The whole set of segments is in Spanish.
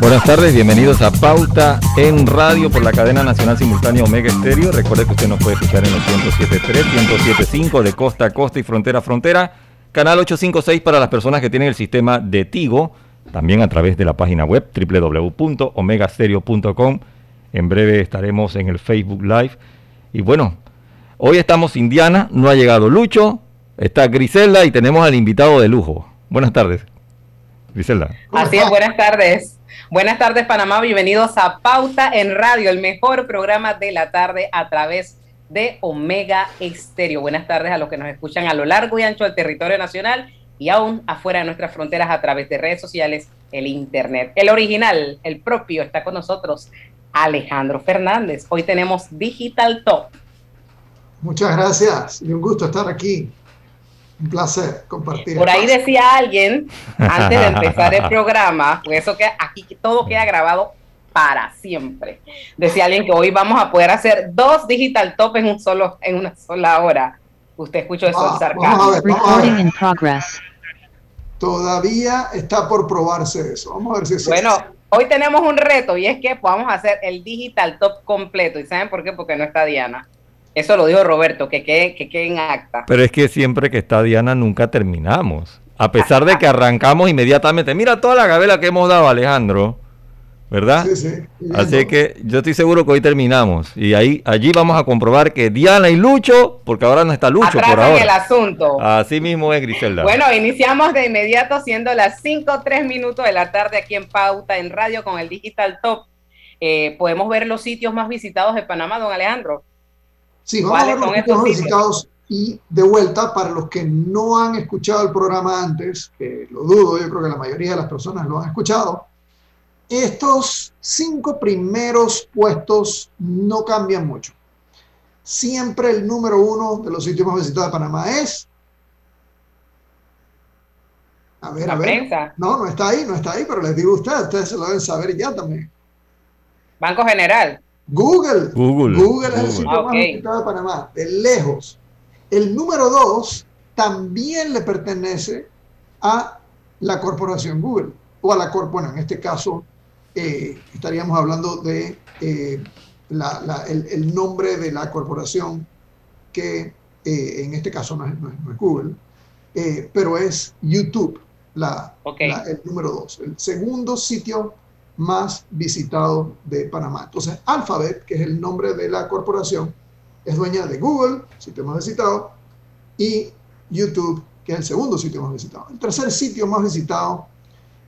Buenas tardes, bienvenidos a Pauta en Radio por la cadena nacional simultánea Omega Estéreo. Recuerde que usted nos puede escuchar en los 107.3, 107.5 de costa a costa y frontera a frontera. Canal 856 para las personas que tienen el sistema de Tigo. También a través de la página web www.omegastereo.com. En breve estaremos en el Facebook Live. Y bueno, hoy estamos Indiana, no ha llegado Lucho, está Griselda y tenemos al invitado de lujo. Buenas tardes, Griselda. Así es, buenas tardes. Buenas tardes, Panamá. Bienvenidos a Pauta en Radio, el mejor programa de la tarde a través de Omega Estéreo. Buenas tardes a los que nos escuchan a lo largo y ancho del territorio nacional y aún afuera de nuestras fronteras a través de redes sociales, el Internet. El original, el propio, está con nosotros Alejandro Fernández. Hoy tenemos Digital Top. Muchas gracias y un gusto estar aquí. Un placer compartir. Por ahí decía alguien, antes de empezar el programa, pues eso que aquí todo queda grabado para siempre. Decía alguien que hoy vamos a poder hacer dos digital top en un solo, en una sola hora. Usted escuchó eso Ah, vamos a ver, vamos a ver. Todavía está por probarse eso. Vamos a ver si es Bueno, hoy tenemos un reto y es que vamos a hacer el digital top completo. ¿Y saben por qué? Porque no está Diana. Eso lo dijo Roberto, que quede, que quede en acta. Pero es que siempre que está Diana nunca terminamos. A pesar de que arrancamos inmediatamente. Mira toda la gabela que hemos dado, Alejandro. ¿Verdad? Sí, sí. Así que yo estoy seguro que hoy terminamos. Y ahí allí vamos a comprobar que Diana y Lucho, porque ahora no está Lucho por ahora. el asunto. Así mismo es Griselda. Bueno, iniciamos de inmediato siendo las 5 3 minutos de la tarde aquí en Pauta en Radio con el Digital Top. Eh, Podemos ver los sitios más visitados de Panamá, don Alejandro. Sí, vamos a ver ¿Cuáles los sitios? visitados y de vuelta para los que no han escuchado el programa antes, que lo dudo, yo creo que la mayoría de las personas lo han escuchado. Estos cinco primeros puestos no cambian mucho. Siempre el número uno de los sitios más visitados de Panamá es. A ver, a ver. prensa. No, no está ahí, no está ahí, pero les digo a ustedes, ustedes se lo deben saber ya también. Banco General. Google. Google. Google es el sitio Ah, más visitado de Panamá, de lejos. El número dos también le pertenece a la corporación Google, o a la corp, bueno, en este caso eh, estaríamos hablando de eh, la- la- el, el nombre de la corporación que eh, en este caso no es, no es- no es Google, eh, pero es YouTube, la- el número dos, el segundo sitio más visitado de Panamá. Entonces, Alphabet, que es el nombre de la corporación, es dueña de Google, sitio más visitado, y YouTube, que es el segundo sitio más visitado. El tercer sitio más visitado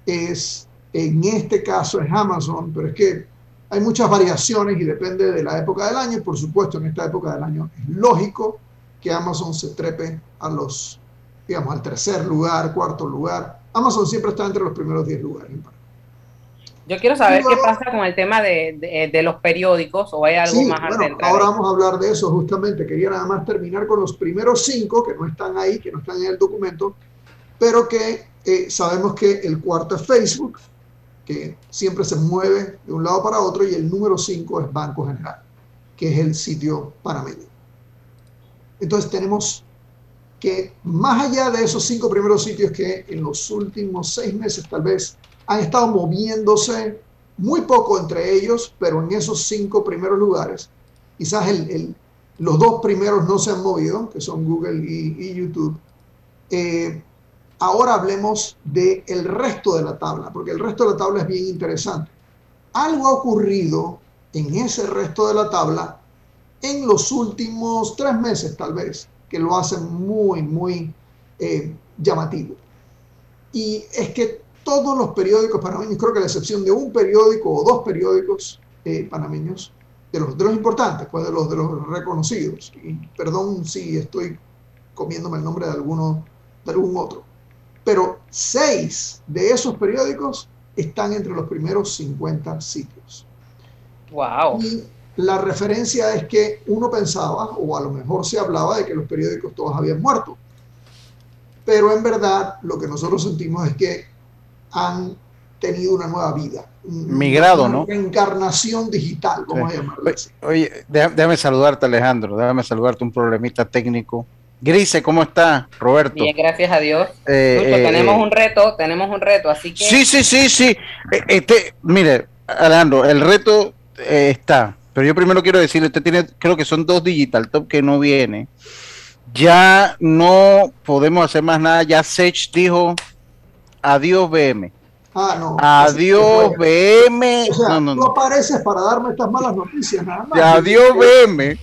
es, en este caso, es Amazon, pero es que hay muchas variaciones y depende de la época del año. Por supuesto, en esta época del año es lógico que Amazon se trepe a los, digamos, al tercer lugar, cuarto lugar. Amazon siempre está entre los primeros 10 lugares. en. Yo quiero saber qué pasa con el tema de, de- de los periódicos o hay algo Sí, más bueno, ahora vamos a hablar de eso justamente. Quería nada más terminar con los primeros cinco que no están ahí, que no están en el documento, pero que eh, sabemos que el cuarto es Facebook, que siempre se mueve de un lado para otro, y el número cinco es Banco General, que es el sitio panameño. Entonces tenemos que más allá de esos cinco primeros sitios que en los últimos seis meses tal vez han estado moviéndose muy poco entre ellos, pero en esos cinco primeros lugares, quizás el- los dos primeros no se han movido, que son Google y, YouTube. Eh, ahora hablemos del el resto de la tabla, porque el resto de la tabla es bien interesante. Algo ha ocurrido en ese resto de la tabla en los últimos tres meses, tal vez, que lo hacen muy, muy eh, llamativo. Y es que todos los periódicos panameños, creo que a la excepción de un periódico o dos periódicos eh, panameños, de los, de los importantes, pues de los, de los reconocidos. Y perdón si estoy comiéndome el nombre de alguno, de algún otro. Pero seis de esos periódicos están entre los primeros 50 sitios. Wow. Y la referencia es que uno pensaba, o a lo mejor se hablaba de que los periódicos todos habían muerto. Pero en verdad lo que nosotros sentimos es que han tenido una nueva vida. Migrado, una ¿no? Encarnación digital, vamos Sí. a llamarlo así. Oye, déjame, déjame saludarte, Alejandro. Déjame saludarte un problemita técnico. Grise, ¿cómo está? Roberto. Bien, gracias a Dios. Eh, Lucho, eh, tenemos eh, un reto, tenemos un reto, así que Sí, sí, sí, sí. Este, mire, Alejandro, el reto eh, está. Pero yo primero quiero decirle, usted tiene, creo que son dos Digital Top que no viene. Ya no podemos hacer más nada. Ya Sech dijo adiós BM. Ah, no. Adiós BM. O sea, No, no, tú no. apareces para darme estas malas noticias, nada más. Adiós BM. Sí,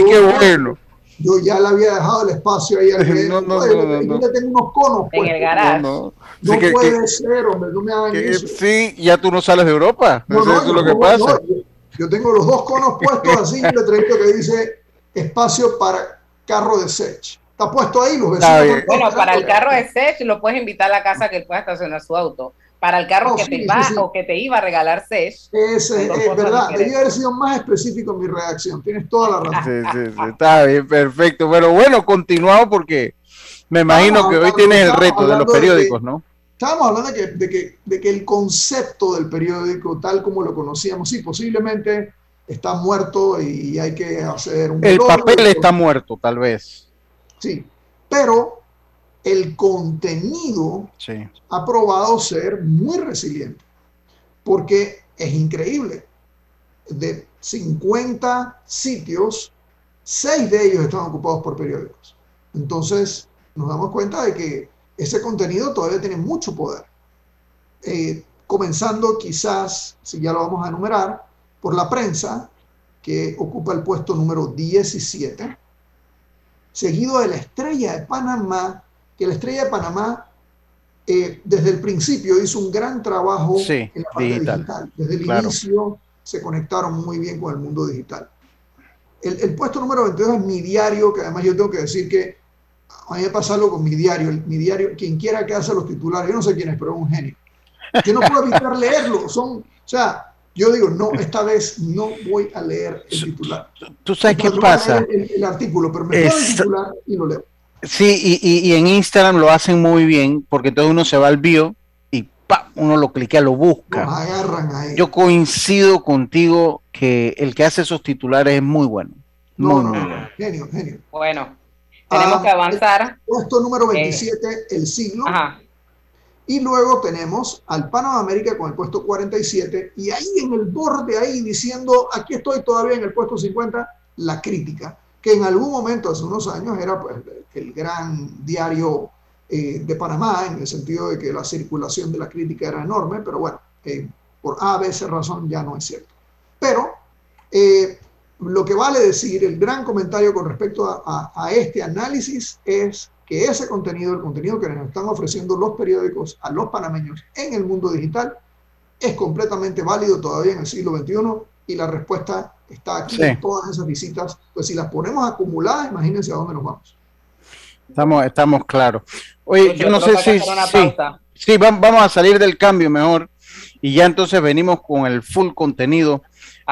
Yo- qué bueno. Yo ya le había dejado el espacio ahí al que- No, no, no, no, yo no. le tengo unos conos en el puestos. garage. No, No Sí, que- puede que- ser, hombre, no me hagan que- eso. sí, ya tú no sales de Europa. No, Eso, no, es lo que pasa. no, yo, yo tengo los dos conos puestos así, un letrerito que dice espacio para carro de Sech. Está puesto ahí, los Está vecinos. Bueno, para el carro de Sech lo puedes invitar a la casa que él pueda estacionar su auto. Para el carro Oh, que sí, te sí, va sí. o que te iba a regalar Sech, es cosas verdad, debía haber sido más específico en mi reacción. Tienes toda la razón. Sí, sí, sí, está bien, perfecto. Pero bueno, continuamos porque me imagino que hoy tienes el reto de los de periódicos, ¿no? Estábamos hablando de que, de, que, de que el concepto del periódico, tal como lo conocíamos, sí, posiblemente está muerto y hay que hacer un... El papel está muerto, tal vez. Sí, pero el contenido Sí. ha probado ser muy resiliente, porque es increíble. De 50 sitios, 6 de ellos están ocupados por periódicos. Entonces, nos damos cuenta de que ese contenido todavía tiene mucho poder. Eh, comenzando quizás, si ya lo vamos a enumerar, por la prensa, que ocupa el puesto número 17, seguido de la estrella de Panamá, que la estrella de Panamá eh, desde el principio hizo un gran trabajo Sí, en la parte digital. digital. Desde el Claro. inicio se conectaron muy bien con el mundo digital. El, el puesto número 22 es mi diario, que además yo tengo que decir que a mí me pasa algo con mi diario. El- mi diario, quien quiera que hace los titulares, yo no sé quién es, pero es un genio. Yo no puedo evitar leerlo. Son, o sea, yo digo, no, esta vez no voy a leer el titular. ¿Tú sabes qué pasa? El, el artículo, pero me quedo el Es- titular y lo leo. Sí, y, y- y en Instagram lo hacen muy bien porque todo uno se va al bio y ¡pam! uno lo cliquea, lo Nos busca. agarran a él. Yo coincido contigo que el que hace esos titulares es muy bueno. no, Muy, no, muy no, bueno. genio, genio. bueno, tenemos Ah, que avanzar. Puesto número 27, el siglo. Ajá. Y luego tenemos al Panamá América con el puesto 47. Y ahí en el borde, ahí diciendo, aquí estoy todavía en el puesto 50, la crítica, que en algún momento, hace unos años, era pues, el gran diario eh, de Panamá, en el sentido de que la circulación de la crítica era enorme, pero bueno, eh, por A, B, C razón ya no es cierto. Pero eh, lo que vale decir, el gran comentario con respecto a, a- a este análisis es que ese contenido, el contenido que nos están ofreciendo los periódicos a los panameños en el mundo digital, es completamente válido todavía en el siglo XXI y la respuesta está aquí Sí. en todas esas visitas. Pues si las ponemos acumuladas, imagínense a dónde nos vamos. Estamos, estamos claros. Oye, Lucho, yo no sé si sí, sí, va- vamos a salir del cambio mejor y ya entonces venimos con el full contenido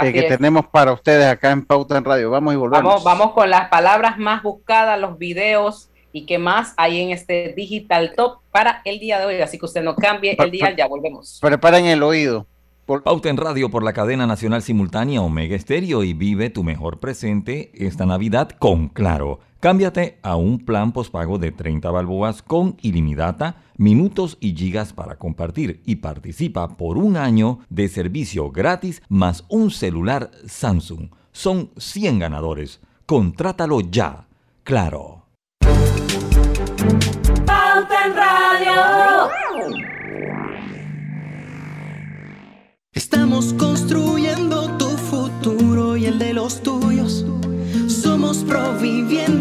eh, que es. tenemos para ustedes acá en Pauta en Radio. Vamos y volvemos. Vamos, vamos con las palabras más buscadas, los videos y qué más hay en este Digital Top para el día de hoy. Así que usted no cambie el día, ya volvemos. Preparen el oído. Pauta en Radio por la cadena nacional simultánea Omega Estéreo y vive tu mejor presente esta Navidad con Claro. Cámbiate a un plan pospago de 30 balboas con ilimitada, minutos y gigas para compartir y participa por un año de servicio gratis más un celular Samsung. Son 100 ganadores. Contrátalo ya. Claro. Pauta en Radio. Estamos construyendo tu futuro y el de los tuyos. Somos Provivienda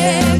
yeah.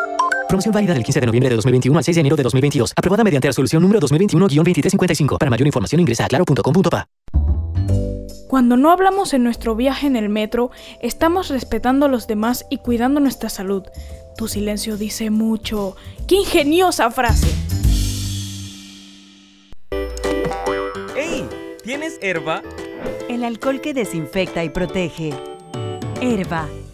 Promoción válida del 15 de noviembre de 2021 al 6 de enero de 2022. Aprobada mediante resolución número 2021-2355. Para mayor información ingresa a claro.com.pa. Cuando no hablamos en nuestro viaje en el metro, estamos respetando a los demás y cuidando nuestra salud. Tu silencio dice mucho. ¡Qué ingeniosa frase! ¡Ey! ¿Tienes herba? El alcohol que desinfecta y protege. Herba,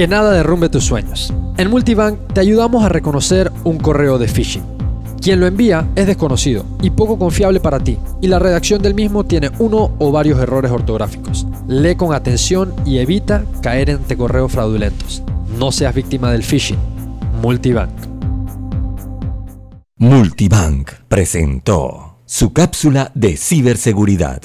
Que nada derrumbe tus sueños. En Multibank te ayudamos a reconocer un correo de phishing. Quien lo envía es desconocido y poco confiable para ti, y la redacción del mismo tiene uno o varios errores ortográficos. Lee con atención y evita caer ante correos fraudulentos. No seas víctima del phishing. Multibank. Multibank presentó su cápsula de ciberseguridad.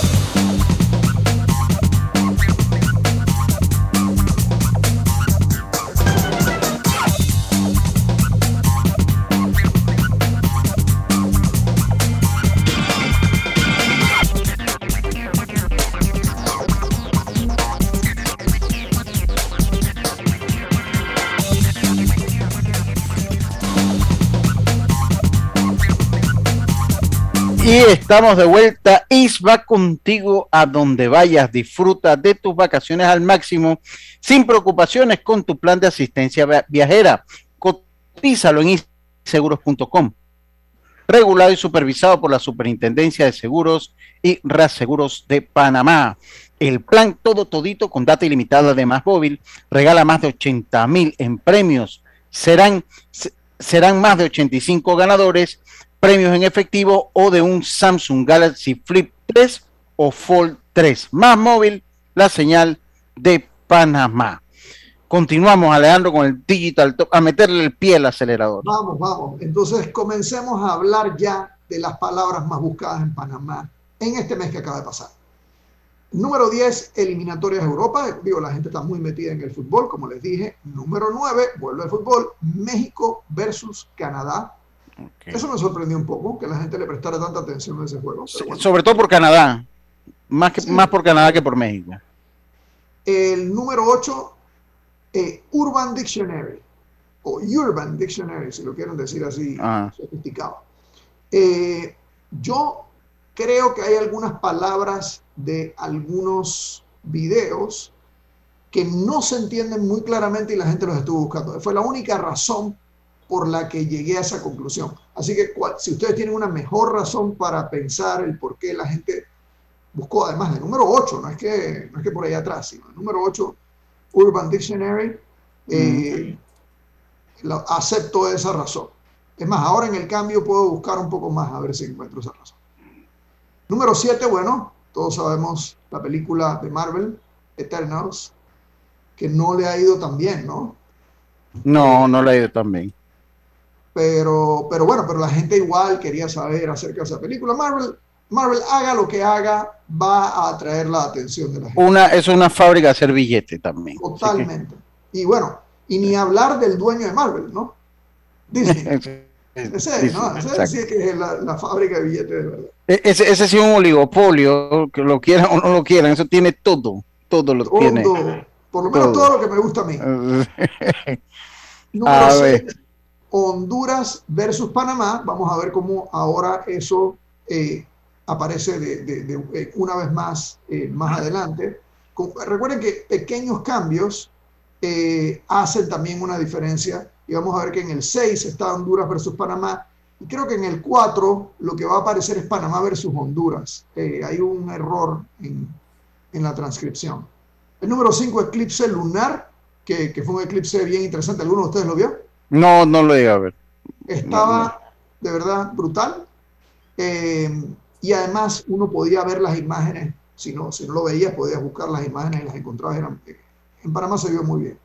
Y estamos de vuelta. Is va contigo a donde vayas. Disfruta de tus vacaciones al máximo, sin preocupaciones con tu plan de asistencia via- viajera. Cotízalo en iseguros.com. Regulado y supervisado por la Superintendencia de Seguros y Reaseguros de Panamá. El plan todo todito con data ilimitada de más móvil regala más de 80 mil en premios. Serán, se- serán más de 85 ganadores premios en efectivo o de un Samsung Galaxy Flip 3 o Fold 3. Más móvil, la señal de Panamá. Continuamos, Alejandro, con el Digital a meterle el pie al acelerador. Vamos, vamos. Entonces comencemos a hablar ya de las palabras más buscadas en Panamá en este mes que acaba de pasar. Número 10, eliminatorias de Europa. Digo, la gente está muy metida en el fútbol, como les dije. Número 9, vuelve al fútbol, México versus Canadá. Eso me sorprendió un poco, que la gente le prestara tanta atención a ese juego. bueno. Sobre todo por Canadá. Más, que, más por Canadá que por México. El número 8, eh, Urban Dictionary, o Urban Dictionary, si lo quieren decir así, Ajá. sofisticado. Eh, yo creo que hay algunas palabras de algunos videos que no se entienden muy claramente y la gente los estuvo buscando. Fue la única razón por la que llegué a esa conclusión. Así que cual- si ustedes tienen una mejor razón para pensar el por qué la gente buscó, además del número 8, no es que, no es que por ahí atrás, sino el número 8, Urban Dictionary, eh, lo- acepto esa razón. Es más, ahora en el cambio puedo buscar un poco más a ver si encuentro esa razón. Número 7, bueno, todos sabemos la película de Marvel, Eternals, que no le ha ido tan bien, ¿no? No, no le ha ido tan bien. Pero, pero bueno, pero la gente igual quería saber acerca de esa película. Marvel, Marvel haga lo que haga, va a atraer la atención de la gente. Una, es una fábrica de hacer billete también. Totalmente. Y bueno, y ni hablar del dueño de Marvel, ¿no? Disney. Ese, ¿no? Ese sí que es la, la, fábrica de billetes de verdad. E, ese, ese sí es un oligopolio, que lo quieran o no lo quieran, eso tiene todo, todo lo todo, tiene. Por lo menos todo. todo. lo que me gusta a mí. Número a 6, Honduras versus Panamá. Vamos a ver cómo ahora eso eh, aparece de, eh, una vez más eh, más adelante. Recuerden que pequeños cambios hacen también una diferencia. Y vamos a ver que en el 6 está Honduras versus Panamá. Y creo que en el 4 lo que va a aparecer es Panamá versus Honduras. Hay un error en, en, la transcripción. El número 5, eclipse lunar, que, que, fue un eclipse bien interesante. ¿Alguno de ustedes lo vio? No, no lo iba a ver. Estaba no, no. de verdad brutal. Eh, y además uno podía ver las imágenes. Si no, si no lo veías, podías buscar las imágenes y las encontrabas. Eran, en Panamá se vio muy bien.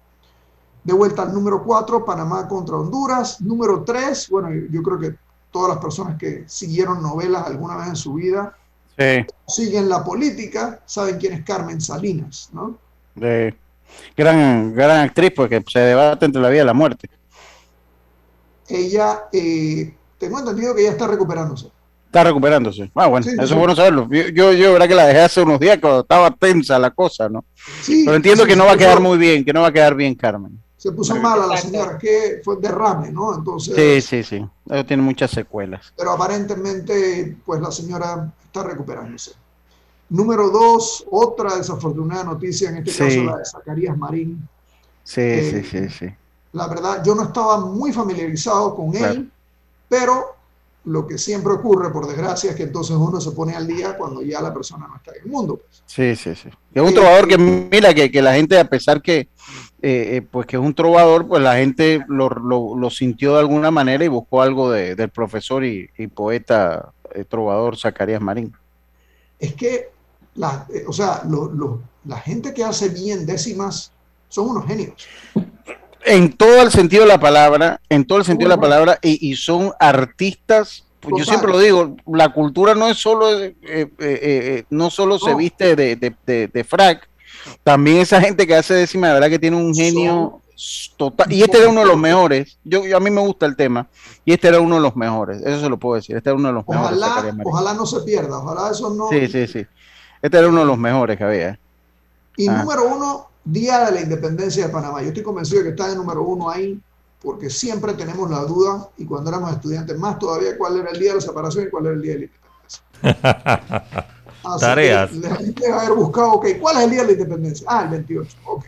De vuelta al número 4, Panamá contra Honduras. Número 3, bueno, yo creo que todas las personas que siguieron novelas alguna vez en su vida, sí. siguen la política, saben quién es Carmen Salinas, ¿no? Sí. Gran, gran actriz porque se debate entre la vida y la muerte. Ella, eh, tengo entendido que ella está recuperándose. Está recuperándose. Ah, bueno, sí, eso sí. es bueno saberlo. Yo, yo, yo, verdad que la dejé hace unos días cuando estaba tensa la cosa, ¿no? Sí, Pero entiendo que no va a quedar muy bien, que no va a quedar bien Carmen. Se puso mala la señora, que fue derrame, ¿no? Entonces. Sí, sí, sí. Eso tiene muchas secuelas. Pero aparentemente, pues la señora está recuperándose. Número dos, otra desafortunada noticia, en este sí. caso la de Zacarías Marín. Sí, eh, sí, sí, sí. La verdad, yo no estaba muy familiarizado con claro. él, pero lo que siempre ocurre, por desgracia, es que entonces uno se pone al día cuando ya la persona no está en el mundo. Pues. Sí, sí, sí. Es un trovador que, mira, que, que la gente, a pesar que, eh, pues que es un trovador, pues la gente lo, lo, lo, sintió de alguna manera y buscó algo de, del profesor y, y poeta eh, trovador Zacarías Marín. Es que, la, eh, o sea, lo, la gente que hace bien décimas son unos genios en todo el sentido de la palabra, en todo el sentido de la palabra, y, y son artistas. Pues yo siempre lo digo, la cultura no es solo, eh, eh, eh, no solo se viste de, de, de, de, frac, también esa gente que hace décima, de verdad que tiene un genio total. Y este era uno de los mejores. Yo, yo, a mí me gusta el tema, y este era uno de los mejores. Eso se lo puedo decir. Este era uno de los ojalá, mejores. Ojalá no se pierda, ojalá eso no. Sí, sí, sí. Este era uno de los mejores que había. Y ah. número uno, Día de la Independencia de Panamá. Yo estoy convencido de que está de número uno ahí, porque siempre tenemos la duda, y cuando éramos estudiantes más todavía, cuál era el día de la separación y cuál era el día de la independencia. Así Tareas. Que la gente haber buscado, ok, ¿cuál es el día de la independencia? Ah, el 28. Ok,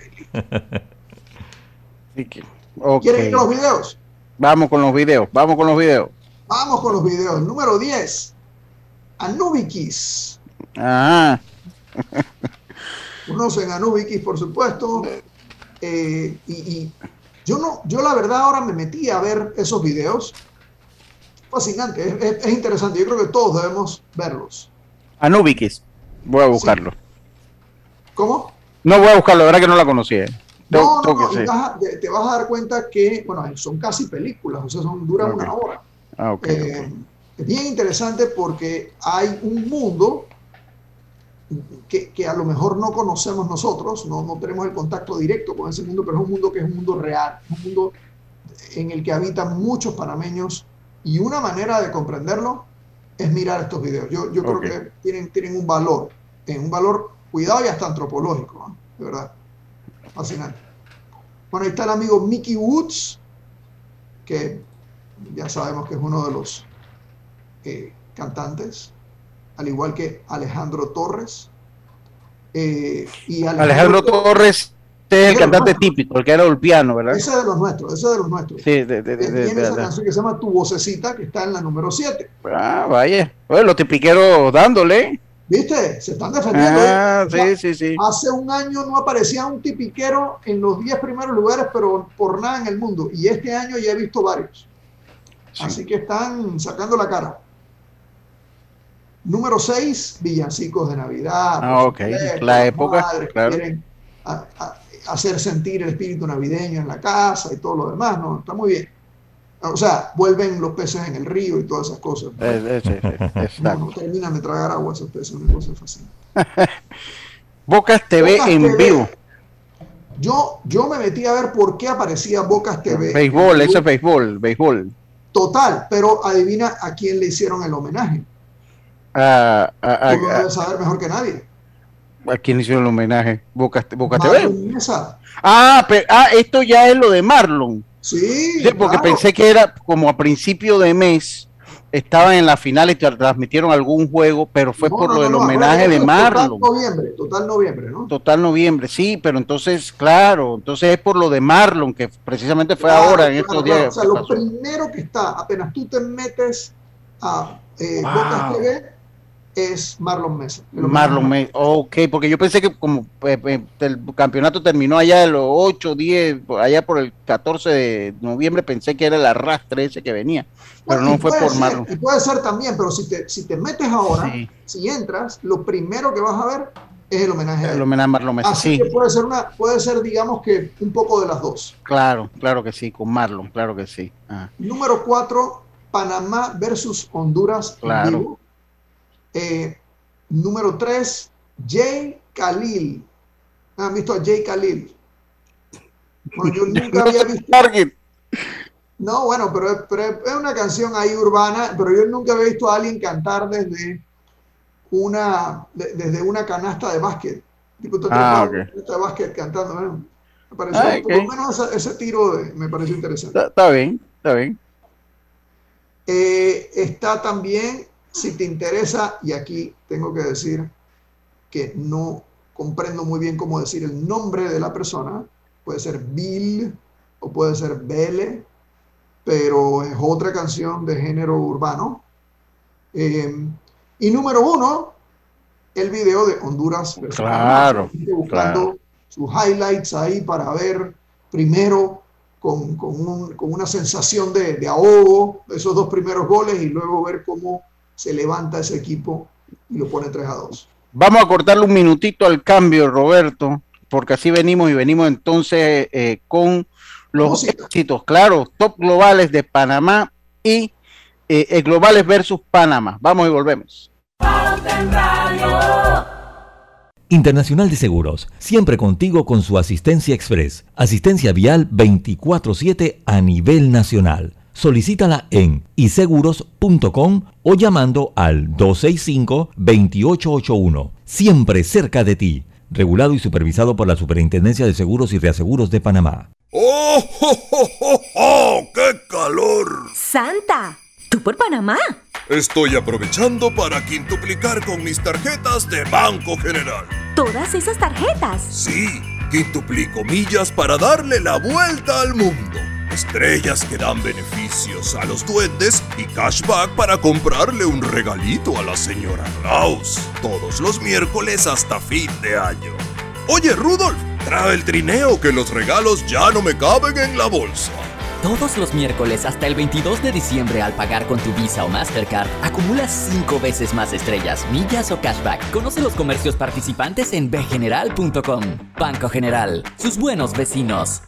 listo. okay. ¿Quieren ir a los videos? Vamos con los videos, vamos con los videos. Vamos con los videos. Número 10. Anubikis. Ah. conocen a Nubikis, por supuesto. Eh, y, y, yo no, yo la verdad ahora me metí a ver esos videos. Fascinante, es, es, es interesante. Yo creo que todos debemos verlos. Anubikis, voy a buscarlo. Sí. ¿Cómo? No voy a buscarlo, la verdad que no la conocía. No, no, no, vas, te vas a dar cuenta que, bueno, son casi películas, o sea, son, duran okay. una hora. Ah, okay, eh, okay. Es bien interesante porque hay un mundo que, que, a lo mejor no conocemos nosotros, no, no tenemos el contacto directo con ese mundo, pero es un mundo que es un mundo real, un mundo en el que habitan muchos panameños y una manera de comprenderlo es mirar estos videos. Yo, yo creo que tienen, tienen un valor, tienen un valor, cuidado y hasta antropológico, ¿no? de verdad. Fascinante. Bueno, ahí está el amigo Mickey Woods, que ya sabemos que es uno de los eh, cantantes al igual que Alejandro Torres. Eh, y Alejandro, Alejandro Torres es el cantante típico, el que era el piano, ¿verdad? Ese es de los nuestros, ese es de los nuestros. Sí, de, de, de, Tiene de, esa canción que se llama Tu Vocecita, que está en la número 7. Ah, vaya. Bueno, los tipiqueros dándole. ¿Viste? Se están defendiendo. Ah, sí, sí, sí. Hace un año no aparecía un tipiquero en los 10 primeros lugares, pero por nada en el mundo. Y este año ya he visto varios. Así que están sacando la cara. Número 6, villancicos de Navidad. Ah, ok. La época, claro. quieren a- a- hacer sentir el espíritu navideño en la casa y todo lo demás, ¿no? Está muy bien. O sea, vuelven los peces en el río y todas esas cosas. No, exacto. no terminan de tragar agua esos peces, una cosa fascinante. Bocas TV Bocas en TV. vivo. Yo, yo me metí a ver por qué aparecía Bocas TV. Béisbol, eso es béisbol, béisbol. Total, pero adivina a quién le hicieron el homenaje. A, a, Tú lo a, debes saber mejor que nadie. a quién hicieron el homenaje? Bocas TV. Marlon. Ah, pero, ah, esto ya es lo de Marlon. Sí, Sí, porque claro. pensé que era como a principio de mes, estaban en la final y tra- transmitieron algún juego, pero fue No, por no, lo no, del homenaje de Marlon. Total noviembre, total noviembre, ¿no? Total noviembre, sí, pero entonces, claro, entonces es por lo de Marlon, que precisamente fue Claro, ahora, en claro, estos días. O sea, que lo pasó. primero que está, apenas tú te metes a eh, Wow. Bocas TV, es Marlon Mesa. Marlon, me, ok, porque yo pensé que como eh, eh, el campeonato terminó allá de los 8, 10, por- allá por el 14 de noviembre, pensé que era el arrastre ese que venía, pero Bueno, no fue por ser, Marlon. Y puede ser también, pero si te, si te metes ahora, Sí. si entras, lo primero que vas a ver es el homenaje a El homenaje a Marlon Mesa, Así sí, que puede ser una, puede ser, digamos que un poco de las dos. claro, claro que sí, con Marlon, claro que sí. Ah, Número 4, Panamá versus Honduras. en Claro. vivo. Eh, número 3, Jay Khalil. ¿Han visto a Jay Khalil? Bueno, yo nunca había visto. Target. No, bueno, pero, es- pero es una canción ahí urbana, pero yo nunca había visto a alguien cantar desde una, de- desde una canasta de básquet. Tipo, Ah, toca una ok. canasta de básquet cantando. bueno, me pareció, Ah, por lo menos ese, ese tiro de- me pareció interesante. Está, está bien, está bien. Eh, está también, si te interesa, y aquí tengo que decir que no comprendo muy bien cómo decir el nombre de la persona, puede ser Bill o puede ser Bele, pero es otra canción de género urbano. Eh, y número uno, el video de Honduras. Claro, buscando claro. sus highlights ahí para ver primero con, con un- con una sensación de, de ahogo esos dos primeros goles y luego ver cómo se levanta ese equipo y lo pone 3 a 2. Vamos a cortarle un minutito al cambio, Roberto, porque así venimos y venimos entonces eh, con los Música. éxitos, claro, top globales de Panamá y eh, eh, globales versus Panamá. Vamos y volvemos. Internacional de Seguros, siempre contigo con su asistencia express. Asistencia vial 24/7 a nivel nacional. Solicítala en iseguros.com o llamando al 265-2881. Siempre cerca de ti. Regulado y supervisado por la Superintendencia de Seguros y Reaseguros de Panamá. ¡Oh, oh, oh, oh, oh! ¡Qué calor! Santa, ¿tú por Panamá? Estoy aprovechando para quintuplicar con mis tarjetas de Banco General. Todas esas tarjetas. Sí, quintuplico millas para darle la vuelta al mundo. Estrellas que dan beneficios a los duendes y cashback para comprarle un regalito a la señora Claus. Todos los miércoles hasta fin de año. Oye, Rudolf, trae el trineo que los regalos ya no me caben en la bolsa. Todos los miércoles hasta el 22 de diciembre al pagar con tu Visa o Mastercard, acumulas 5 veces más estrellas, millas o cashback. Conoce los comercios participantes en bgeneral.com. Banco General, sus buenos vecinos.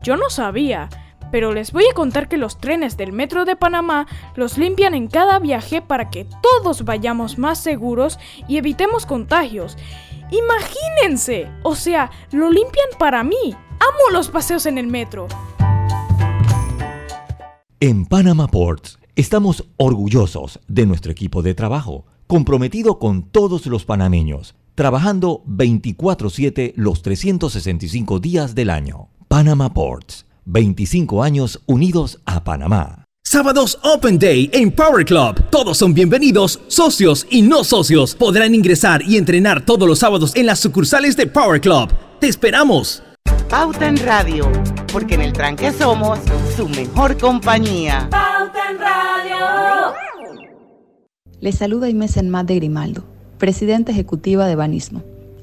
Yo no sabía, pero les voy a contar que los trenes del Metro de Panamá los limpian en cada viaje para que todos vayamos más seguros y evitemos contagios. Imagínense, o sea, lo limpian para mí. Amo los paseos en el metro. En Panama Ports estamos orgullosos de nuestro equipo de trabajo, comprometido con todos los panameños, trabajando 24/7 los 365 días del año. Panama Ports, 25 años unidos a Panamá. Sábados Open Day en Power Club. Todos son bienvenidos, socios y no socios. Podrán ingresar y entrenar todos los sábados en las sucursales de Power Club. ¡Te esperamos! Pauta en Radio, porque en el tranque somos su mejor compañía. Pauta en Radio. Les saluda Inés Enmat de Grimaldo, presidenta ejecutiva de Banismo.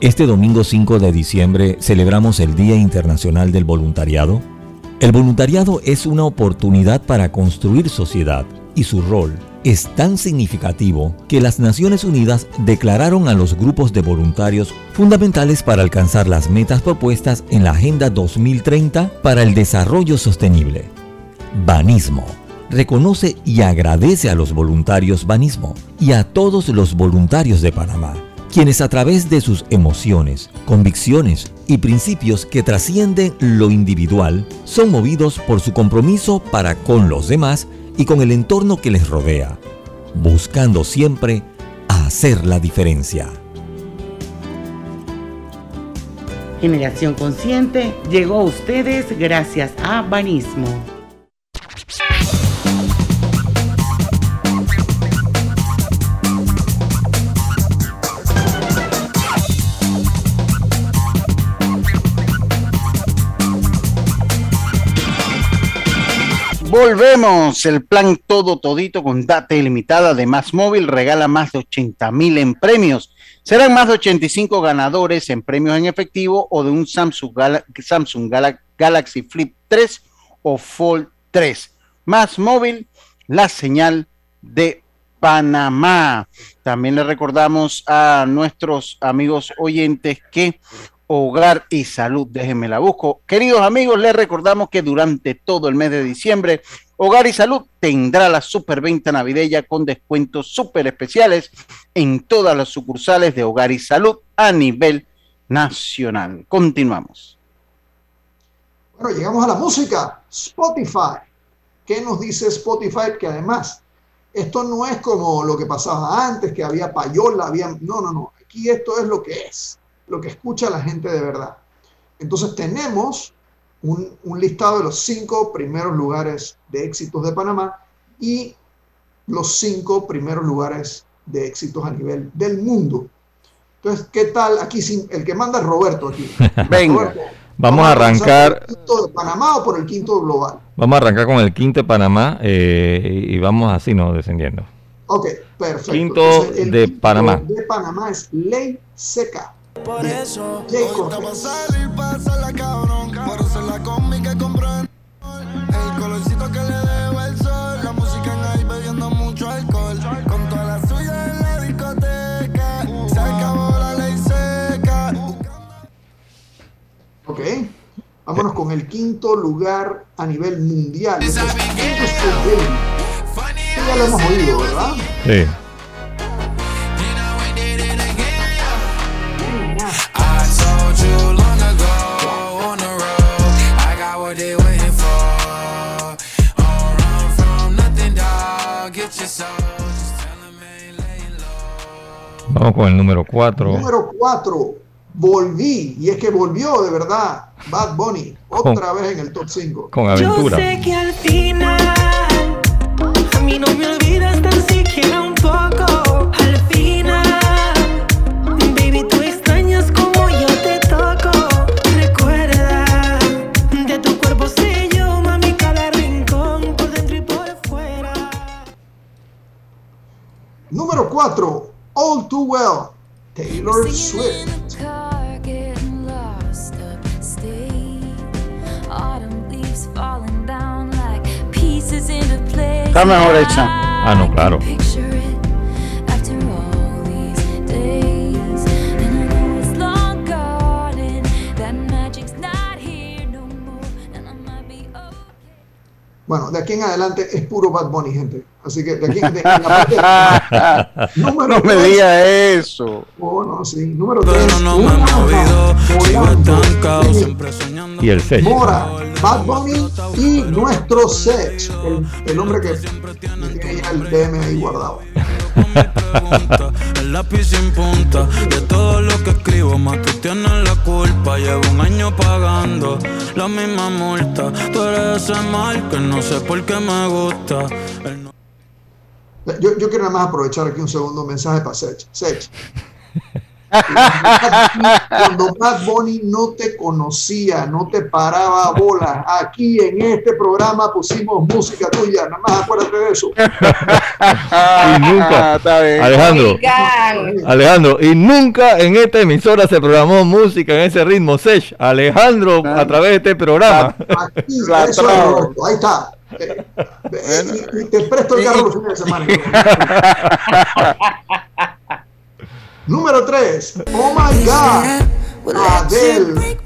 este domingo 5 de diciembre celebramos el Día Internacional del Voluntariado? El voluntariado es una oportunidad para construir sociedad y su rol es tan significativo que las Naciones Unidas declararon a los grupos de voluntarios fundamentales para alcanzar las metas propuestas en la Agenda 2030 para el Desarrollo Sostenible. Banismo reconoce y agradece a los voluntarios Banismo y a todos los voluntarios de Panamá, quienes a través de sus emociones, convicciones y principios que trascienden lo individual, son movidos por su compromiso para con los demás y con el entorno que les rodea, buscando siempre hacer la diferencia. Generación Consciente llegó a ustedes gracias a Banismo. Volvemos, el plan todo todito con data ilimitada de Más Móvil regala más de 80 mil en premios. Serán más de 85 ganadores en premios en efectivo o de un Samsung, Samsung Gala- Galaxy Flip 3 o Fold 3. Más Móvil, la señal de Panamá. También le recordamos a nuestros amigos oyentes que Hogar y Salud, déjenme la busco. Queridos amigos, les recordamos que durante todo el mes de diciembre, Hogar y Salud tendrá la superventa navideña con descuentos súper especiales en todas las sucursales de Hogar y Salud a nivel nacional. Continuamos. Bueno, llegamos a la música. Spotify. ¿Qué nos dice Spotify? Que además, esto no es como lo que pasaba antes, que había payola, había... No, no, no. Aquí esto es lo que es, lo que escucha la gente de verdad. Entonces tenemos un, un listado de los cinco primeros lugares de éxitos de Panamá y los cinco primeros lugares de éxitos a nivel del mundo. Entonces, ¿qué tal? Aquí sin, el que manda es Roberto aquí. Venga. Roberto, Vamos a arrancar, ¿Por el quinto de Panamá o por el quinto global? vamos a arrancar con el quinto de Panamá eh, y y vamos así, ¿no? Descendiendo. Ok, perfecto. Quinto Entonces, el de quinto Panamá. De Panamá es Ley Seca. Por eso, hoy salir, pasarla cabrón. Por eso la combi que en El colorcito que le debo el sol. La música en ahí bebiendo mucho alcohol. Con toda la suya en la discoteca. Se acabó la ley seca. Ok. Vámonos con el quinto lugar a nivel mundial. Esto es ya lo hemos oído, ¿verdad? Sí. Vamos con el número 4. Número 4. Volví. Y es que volvió de verdad. Bad Bunny. Otra vez en el top 5. Con aventura. Yo sé que al final a mí no me olvidas tan siquiera un poco. Al final, baby, tú extrañas como yo te toco. Recuerda, de tu cuerpo sé yo, mami, cada rincón, por dentro y por fuera. Número 4. All Too Well. Taylor Swift. Está mejor hecha. Ah, no, claro. Bueno, de aquí en adelante es puro Bad Bunny, gente. Así que de aquí en la parte- número No me diga eso. Oh, no, sí. Número 3. Y el sello. Mora, Bad Bunny y nuestro Sech, el, el hombre que ya el DM ahí guardado. El lápiz sin punta. De todo lo que escribo Más tú tienes la culpa. Llevo un año pagando La misma multa. Tú eres ese mal Que no sé por qué me gusta. El no- Yo, yo quiero nada más aprovechar aquí un segundo mensaje para Sech. Sech. Cuando Bad Bunny no te conocía, no te paraba bolas, aquí en este programa pusimos música tuya, nada más acuérdate de eso. Y nunca, bien. Alejandro. Alejandro, y nunca en esta emisora se programó música en ese ritmo, Sech. Alejandro, a través de este programa. Aquí, La eso es trajo. Roberto, ahí está. Eh, eh, y, y te presto el carro los fines de semana. Número 3. Oh my God. Adele.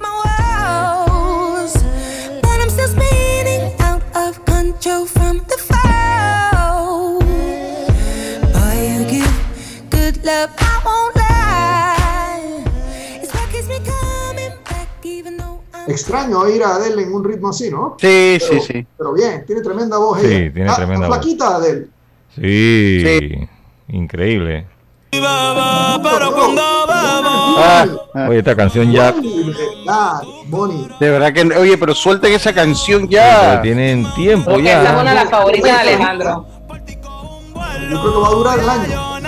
Extraño oír a Adele en un ritmo así, ¿no? Sí, Pero- sí, sí. Pero bien, tiene tremenda voz Sí, ella. tiene Ah, tremenda voz. flaquita Adele. Sí, increíble. Pero Ah. Oye, esta canción ya. De verdad que, oye, pero suelten esa canción pero ya. tienen tiempo Porque esa es una de ya. las favoritas de Alejandro. Yo creo que va a durar el año. El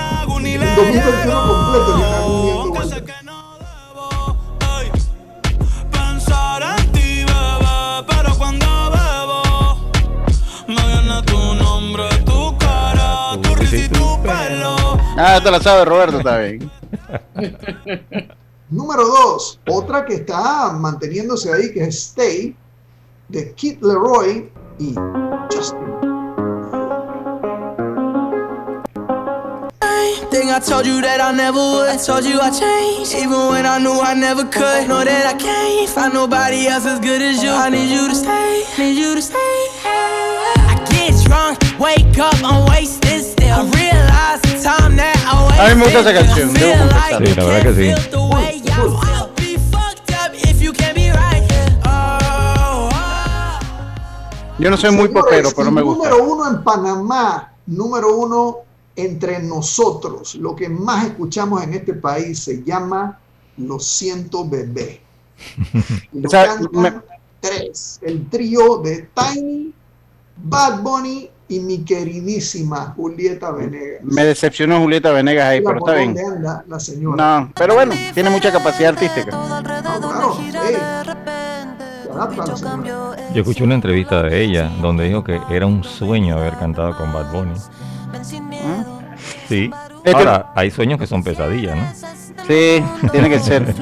2021 completo. Pensar en ti, bebé Pero cuando bebo Me viene tu nombre, tu cara Tu risa y tu pelo Ah, te la sabe Roberto, está bien. Número 2. Otra que está manteniéndose ahí, que es Stay, de Kid Leroy y Justin. Think I told you that I never would. I told you I changed, even when I knew I never could. Know that I can't find nobody else as good as you. I need you to stay, need you to stay. I get drunk, wake up, I'm A mí me gusta wasted. esa canción, debo confesar. Sí, la verdad que sí. Yo no soy muy popero, pero me gusta. Número uno en Panamá, número uno entre nosotros. Lo que más escuchamos en este país se llama Lo siento bebé. Lo cantan me- tres. El trío de Tiny, Bad Bunny y mi queridísima Julieta Venegas. Me decepcionó Julieta Venegas ahí, pero está bien. dónde anda la señora. No, pero bueno, tiene mucha capacidad artística. No, claro. Yo escuché una entrevista de ella donde dijo que era un sueño haber cantado con Bad Bunny. Sí. Es que- Ahora, hay sueños que son pesadillas, ¿no? Sí, tiene que ser.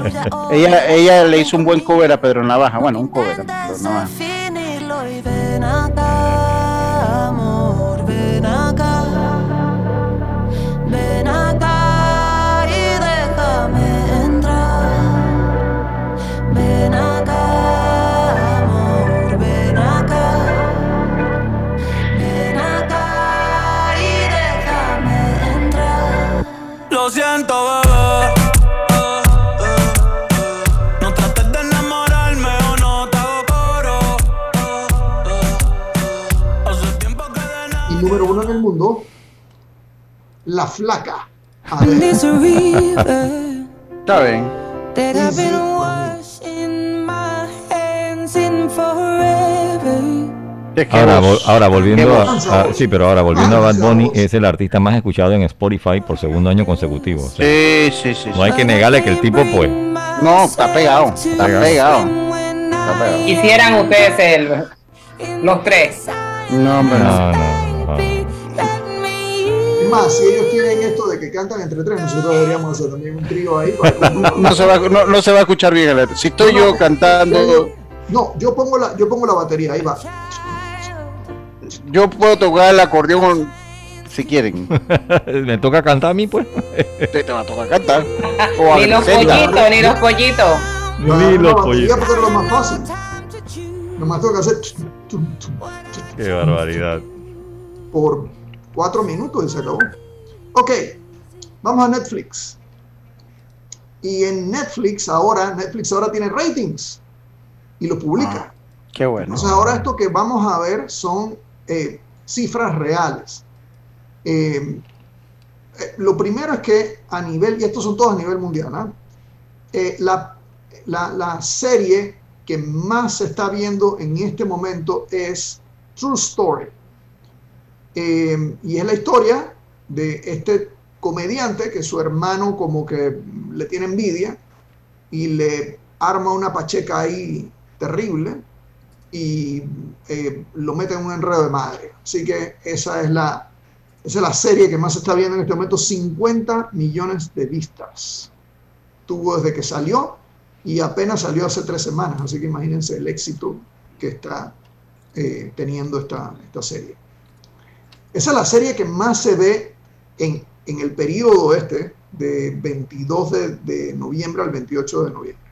ella, ella le hizo un buen cover a Pedro Navaja. Bueno, un cover a Pedro Navaja. El La Flaca. A Está bien. that I've been washing my hands in forever. Es que Ahora, vol- ahora volviendo a, sí, pero ahora volviendo a Bad Esa Bunny es el artista más escuchado en Spotify por segundo año consecutivo. O sea, Sí, sí, sí. no hay que negarle que el tipo pues No, está pegado. Está Pegado. pegado. Está pegado. Quisieran ustedes ser los tres. No, hombre, no. no, no, más, si ellos tienen esto de que cantan entre tres, nosotros deberíamos hacer también un trío ahí. para- No se, va, no, no se va a escuchar bien el letra. Si estoy yo cantando, No, yo pongo la, yo pongo la batería, ahí va. yo puedo tocar el acordeón si quieren. Me toca cantar a mí pues. Te, te va a tocar cantar. O a Ni los pollitos, ni los pollitos. Ni los pollitos. porque es lo más fácil. Nomás tengo que hacer. Qué barbaridad. por cuatro minutos y se acabó. Ok, vamos a Netflix. Y en Netflix ahora, Netflix ahora tiene ratings y lo publica. Qué bueno. Entonces ahora esto que vamos a ver son eh, cifras reales. Eh, eh, lo primero es que a nivel, y estos son todos a nivel mundial, ¿no? Eh, la, la- la serie que más se está viendo en este momento es True Story. Eh, y es la historia de este comediante que su hermano como que le tiene envidia y le arma una pacheca ahí terrible y eh, lo mete en un enredo de madre. Así que esa es la, esa es la serie que más se está viendo en este momento, 50 millones de vistas. Tuvo desde que salió y apenas salió hace tres semanas, así que imagínense el éxito que está eh, teniendo esta, esta serie. Esa es la serie que más se ve en, en el periodo este, de 22 de, de noviembre al 28 de noviembre.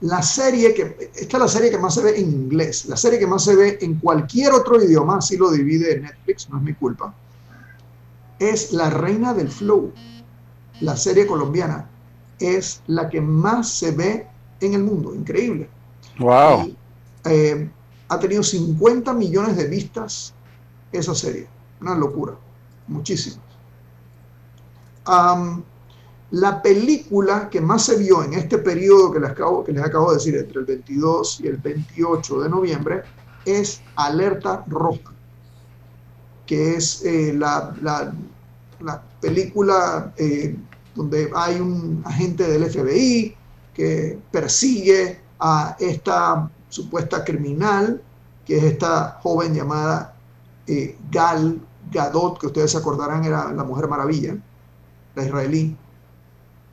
La serie que, esta es la serie que más se ve en inglés, la serie que más se ve en cualquier otro idioma, así lo divide Netflix, no es mi culpa, es La Reina del Flow, la serie colombiana, es la que más se ve en el mundo, increíble. Wow. Eh, ha tenido 50 millones de vistas esa serie. Una locura. Muchísimas. La película que más se vio en este periodo que les, acabo, que les acabo de decir, entre el 22 y el 28 de noviembre, es Alerta Roja, que es eh, la, la- la película eh, donde hay un agente del FBI que persigue a esta supuesta criminal, que es esta joven llamada eh, Gal Gadot, que ustedes se acordarán era la Mujer Maravilla, la israelí,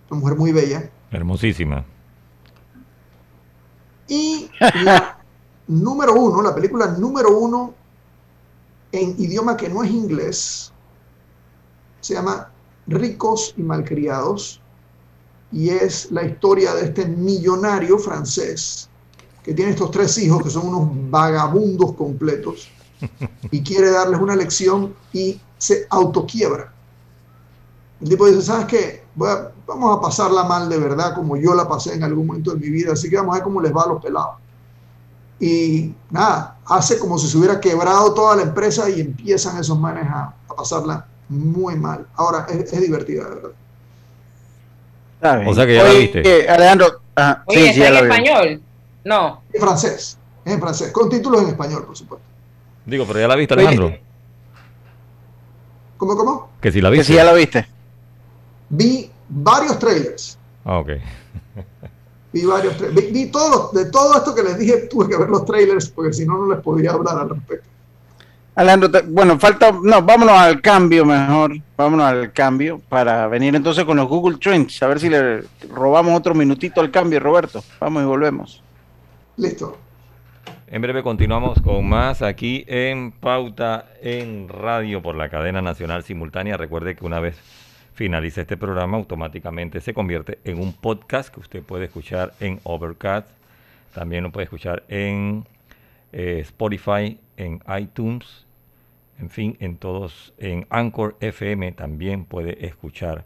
una mujer muy bella. Hermosísima. Y la número uno, la película número uno en idioma que no es inglés, se llama Ricos y Malcriados, y es la historia de este millonario francés que tiene estos tres hijos que son unos vagabundos completos y quiere darles una lección y se autoquiebra. El tipo dice, ¿sabes qué? Voy a- vamos a pasarla mal de verdad como yo la pasé en algún momento de mi vida, así que vamos a ver cómo les va a los pelados. Y nada, hace como si se hubiera quebrado toda la empresa y empiezan esos manes a, a pasarla muy mal. Ahora, es, es divertida, de verdad. O sea que ya la Oye, viste. eh, Alejandro, ajá, Oye, sí, ¿está ya en la vi. español? No. En francés, es en francés, con títulos en español, por supuesto. Digo, pero ya la viste, Oye, Alejandro. ¿Cómo, cómo? Que si la Que viste. sí, ya la viste. Vi varios trailers. Ah, ok. Vi varios tra- vi, vi todos los- de todo esto que les dije, tuve que ver los trailers porque si no, no les podía hablar al respecto. Alejandro, te- bueno, falta, no, vámonos al cambio mejor, vámonos al cambio para venir entonces con los Google Trends, a ver si le robamos otro minutito al cambio, Roberto. Vamos y volvemos. Listo. En breve continuamos con más aquí en Pauta en Radio por la cadena nacional simultánea. Recuerde que una vez finalice este programa, automáticamente se convierte en un podcast que usted puede escuchar en Overcast. También lo puede escuchar en eh, Spotify, en iTunes, en fin, en todos, en Anchor FM también puede escuchar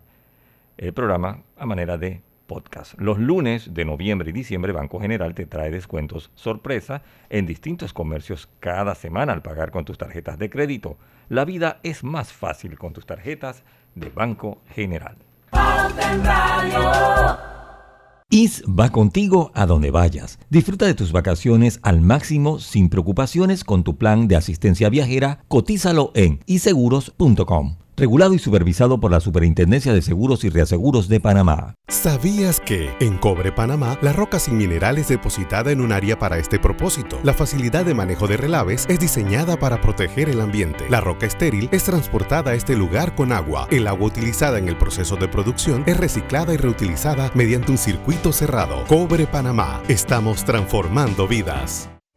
el programa a manera de podcast. Los lunes de noviembre y diciembre Banco General te trae descuentos sorpresa en distintos comercios cada semana al pagar con tus tarjetas de crédito. La vida es más fácil con tus tarjetas de Banco General. IS va contigo a donde vayas. Disfruta de tus vacaciones al máximo sin preocupaciones con tu plan de asistencia viajera. Cotízalo en iseguros.com. Regulado y supervisado por la Superintendencia de Seguros y Reaseguros de Panamá. ¿Sabías que en Cobre Panamá la roca sin mineral es depositada en un área para este propósito? La facilidad de manejo de relaves es diseñada para proteger el ambiente. La roca estéril es transportada a este lugar con agua. El agua utilizada en el proceso de producción es reciclada y reutilizada mediante un circuito cerrado. Cobre Panamá. Estamos transformando vidas.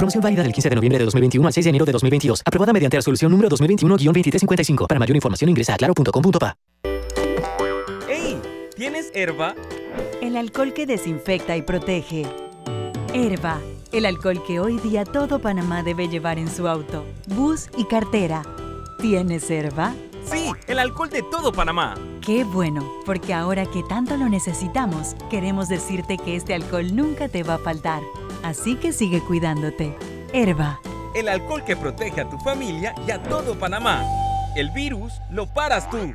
Promoción válida del 15 de noviembre de 2021 al 6 de enero de 2022. Aprobada mediante resolución número 2021-2355. Para mayor información ingresa a claro.com.pa. ¡Ey! ¿Tienes herba? El alcohol que desinfecta y protege. Herba, el alcohol que hoy día todo Panamá debe llevar en su auto, bus y cartera. ¿Tienes herba? Sí, el alcohol de todo Panamá. Qué bueno, porque ahora que tanto lo necesitamos, queremos decirte que este alcohol nunca te va a faltar. Así que sigue cuidándote. Herba. El alcohol que protege a tu familia y a todo Panamá. El virus lo paras tú.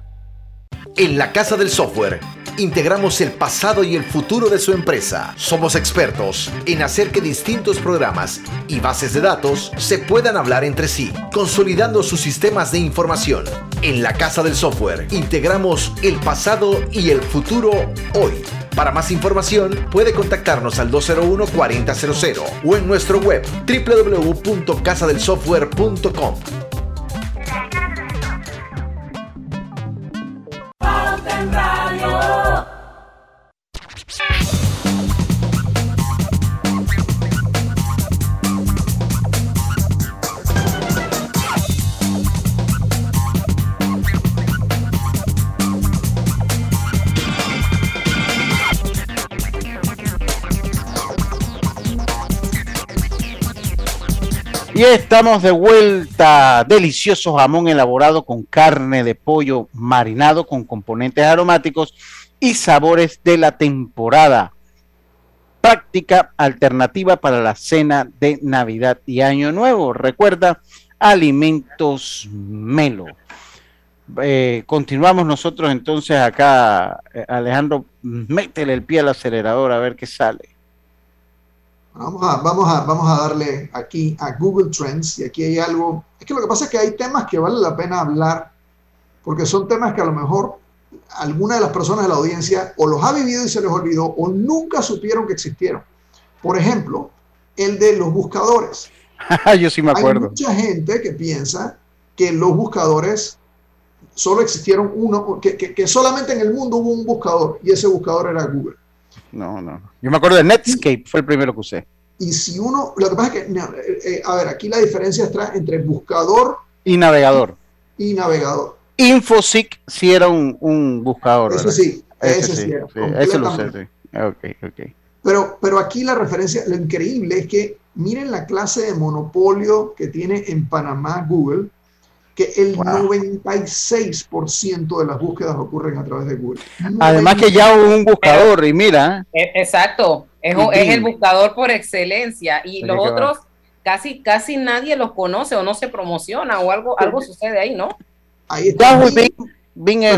En la Casa del Software integramos el pasado y el futuro de su empresa. Somos expertos en hacer que distintos programas y bases de datos se puedan hablar entre sí, consolidando sus sistemas de información. En la Casa del Software integramos el pasado y el futuro hoy. Para más información puede contactarnos al 201-4000 o en nuestro web www.casadelsoftware.com. Y estamos de vuelta. Delicioso jamón elaborado con carne de pollo marinado con componentes aromáticos y sabores de la temporada. Práctica alternativa para la cena de Navidad y Año Nuevo. Recuerda, Alimentos Melo. Eh, continuamos nosotros entonces acá, eh, Alejandro, métele el pie al acelerador a ver qué sale. Vamos a, vamos, a, vamos a darle aquí a Google Trends y aquí hay algo. Es que lo que pasa es que hay temas que vale la pena hablar porque son temas que a lo mejor alguna de las personas de la audiencia o los ha vivido y se les olvidó o nunca supieron que existieron. Por ejemplo, el de los buscadores. Yo sí me acuerdo. Hay mucha gente que piensa que los buscadores solo existieron uno, que, que, que solamente en el mundo hubo un buscador y ese buscador era Google. No, no. Yo me acuerdo de Netscape, fue el primero que usé. Y si uno, lo que pasa es que, no, eh, eh, a ver, aquí la diferencia está entre buscador Y navegador. y navegador. Infosec sí era un, un buscador. ¿verdad? sí, ese ese sí sí, era, sí, ese lo usé, sí. Ok, ok. Pero, pero aquí la referencia, lo increíble es que miren la clase de monopolio que tiene en Panamá Google, que el 96% de las búsquedas ocurren a través de Google. Además que ya hubo un buscador y mira, E- Exacto, es, es el buscador por excelencia y los va. otros casi casi nadie los conoce o no se promociona o algo algo sucede ahí, ¿no? Ahí está. Bing. Bing, es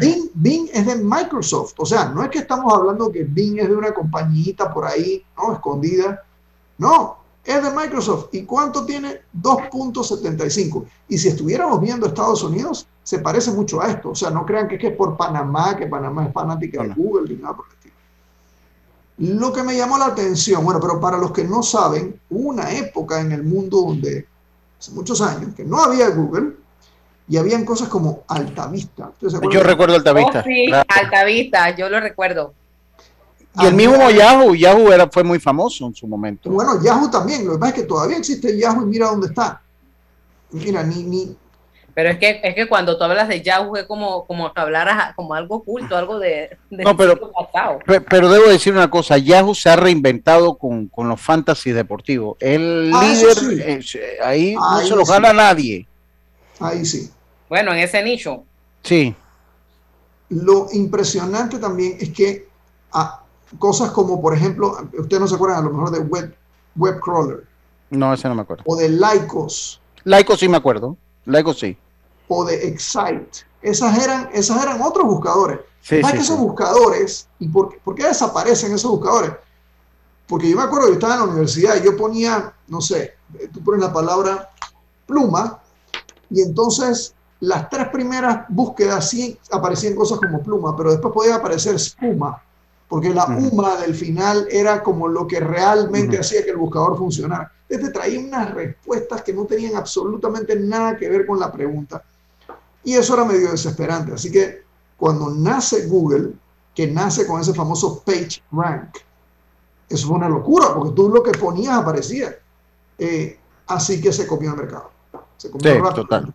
Bing, Bing es de Microsoft. O sea, no es que estamos hablando que Bing es de una compañita por ahí, ¿no? Escondida. No, es de Microsoft. ¿Y cuánto tiene? 2.75. Y si estuviéramos viendo Estados Unidos, se parece mucho a esto. O sea, no crean que es que es por Panamá, que Panamá es fanática de Google, ni nada por el estilo. Lo que me llamó la atención, bueno, pero para los que no saben, hubo una época en el mundo donde, hace muchos años, que no había Google y habían cosas como Altavista. Yo recuerdo Altavista. Oh, sí, claro. Altavista, yo lo recuerdo. Y el mismo Yahoo, Yahoo era, fue muy famoso en su momento. Bueno, Yahoo también. Lo que pasa es que todavía existe Yahoo y mira dónde está. Mira, ni, ni, Pero es que es que cuando tú hablas de Yahoo es como como que hablaras como algo oculto, algo de, de No, pero- Pero debo decir una cosa, Yahoo se ha reinventado con, con los fantasy deportivos. El Ah, líder, sí. eh, ahí no Ahí se lo sí. gana nadie. ahí sí. Bueno, en ese nicho. Sí, Lo impresionante también es que ah, cosas como, por ejemplo, ustedes no se acuerdan a lo mejor de Web, web Crawler no, ese no me acuerdo. o de Lycos Laico sí me acuerdo, Laico sí. o de Excite. Esas eran, esas eran otros buscadores. Sí, Más sí, que sí. esos buscadores, ¿y por, qué- por qué desaparecen esos buscadores? Porque yo me acuerdo, yo estaba en la universidad y yo ponía, no sé, tú pones la palabra pluma y entonces las tres primeras búsquedas sí aparecían cosas como pluma, pero después podía aparecer espuma, porque la UMA del final era como lo que realmente hacía que el buscador funcionara. Este traía unas respuestas que no tenían absolutamente nada que ver con la pregunta. Y eso era medio desesperante. Así que cuando nace Google, que nace con ese famoso page rank, eso fue una locura, porque tú lo que ponías aparecía. Eh, así que se copió el mercado. Se copió Sí, rápido. total.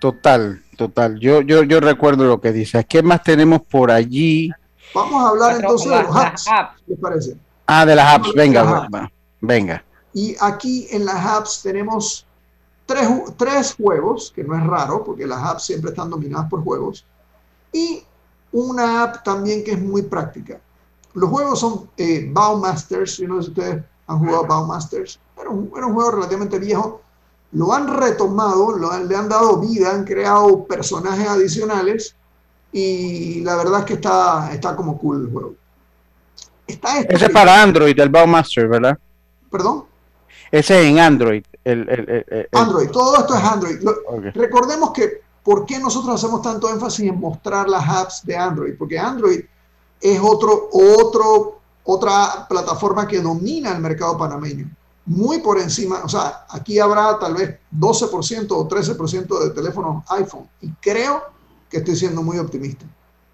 Total, total. Yo, yo, yo recuerdo lo que dices. ¿Qué más tenemos por allí? Vamos a hablar entonces de los Las apps. ¿Les parece? Ah, de las apps. Venga, va- venga. Y aquí en las apps tenemos tres, tres juegos, que no es raro, porque las apps siempre están dominadas por juegos, y una app también que es muy práctica. Los juegos son eh, Bowmasters, yo no sé si ustedes han jugado Bowmasters, era un, era un juego relativamente viejo, lo han retomado, lo han- le han dado vida, han creado personajes adicionales, y la verdad es que está, está como cool el juego. Está este Ese es para Android, el Bowmaster, ¿verdad? Perdón. Ese es en Android. El, el- Android, todo esto es Android. Lo- Ok. Recordemos que, ¿por qué nosotros hacemos tanto énfasis en mostrar las apps de Android? Porque Android es otro, otro, otra plataforma que domina el mercado panameño. Muy por encima, o sea, aquí habrá tal vez 12% o 13% de teléfonos iPhone. Y creo que estoy siendo muy optimista.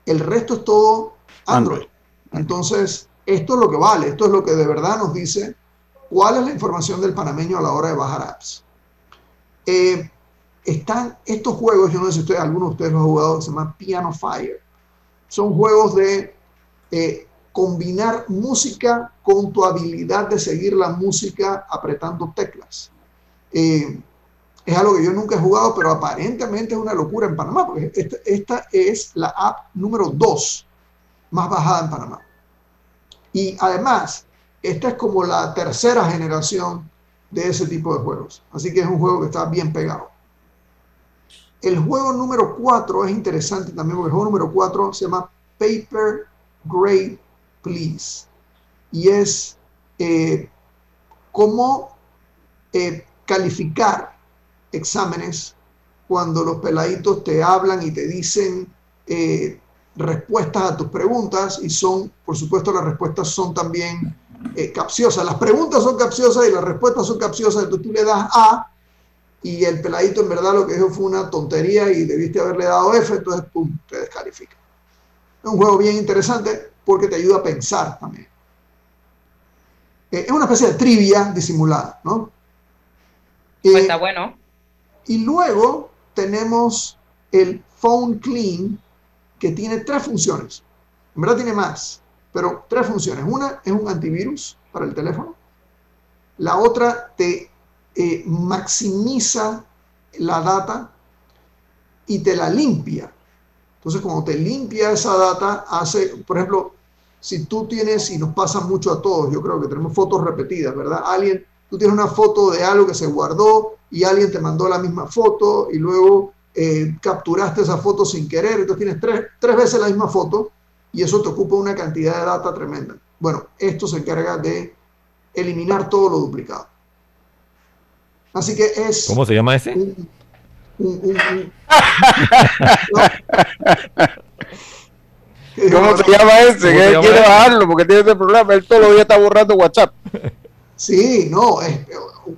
El resto es todo Android. Entonces, esto es lo que vale, esto es lo que de verdad nos dice cuál es la información del panameño a la hora de bajar apps. Eh, están estos juegos, yo no sé si ustedes, algunos de ustedes los han jugado, se llama Piano Fire. Son juegos de eh, combinar música con tu habilidad de seguir la música apretando teclas. Eh, es algo que yo nunca he jugado, pero aparentemente es una locura en Panamá, porque esta, esta es la app número 2 más bajada en Panamá. Y además, esta es como la tercera generación de ese tipo de juegos. Así que es un juego que está bien pegado. El juego número 4 es interesante también porque el juego número 4 se llama Paper Grade Please. Y es eh, cómo eh, calificar exámenes cuando los peladitos te hablan y te dicen eh, respuestas a tus preguntas y son, por supuesto, las respuestas son también eh, capciosas. Las preguntas son capciosas y las respuestas son capciosas. Entonces tú le das A y el peladito en verdad lo que dijo fue una tontería y debiste haberle dado F, entonces pum, te descalifica. Es un juego bien interesante porque te ayuda a pensar también. Eh, es una especie de trivia disimulada, ¿no? Pues está bueno. Y luego tenemos el Phone Clean, que tiene tres funciones. En verdad tiene más, pero tres funciones. Una es un antivirus para el teléfono. La otra te eh, maximiza la data y te la limpia. Entonces, cuando te limpia esa data, hace, por ejemplo, si tú tienes, y nos pasa mucho a todos, yo creo que tenemos fotos repetidas, ¿verdad? Alguien, tú tienes una foto de algo que se guardó y alguien te mandó la misma foto y luego eh, capturaste esa foto sin querer, entonces tienes tres, tres veces la misma foto y eso te ocupa una cantidad de data tremenda. Bueno, esto se encarga de eliminar todo lo duplicado. Así que es ¿Cómo se llama ese? un- un- un- ¿Cómo se llama ese? ¿Cómo se llama quiere ese? bajarlo porque tiene ese problema. Él todos los días está borrando WhatsApp. Sí, no, es-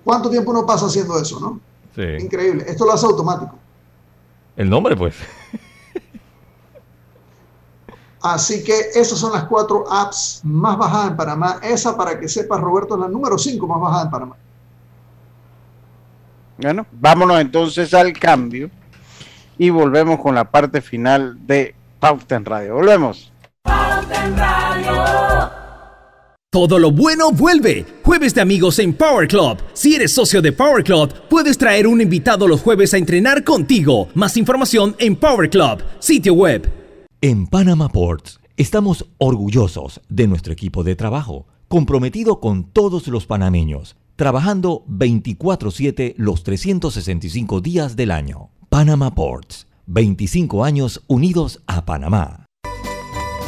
¿cuánto tiempo uno pasa haciendo eso, no? Sí. Increíble. Esto lo hace automático. El nombre, pues. Así que esas son las cuatro apps más bajadas en Panamá. Esa, para que sepas, Roberto, es la número 5 más bajada en Panamá. Bueno, vámonos entonces al cambio y volvemos con la parte final de Pauta en Radio. Volvemos. Todo lo bueno vuelve. Jueves de amigos en Power Club. Si eres socio de Power Club, puedes traer un invitado los jueves a entrenar contigo. Más información en Power Club, sitio web. En Panama Ports estamos orgullosos de nuestro equipo de trabajo, comprometido con todos los panameños, trabajando 24/7 los 365 días del año. Panama Ports, 25 años unidos a Panamá.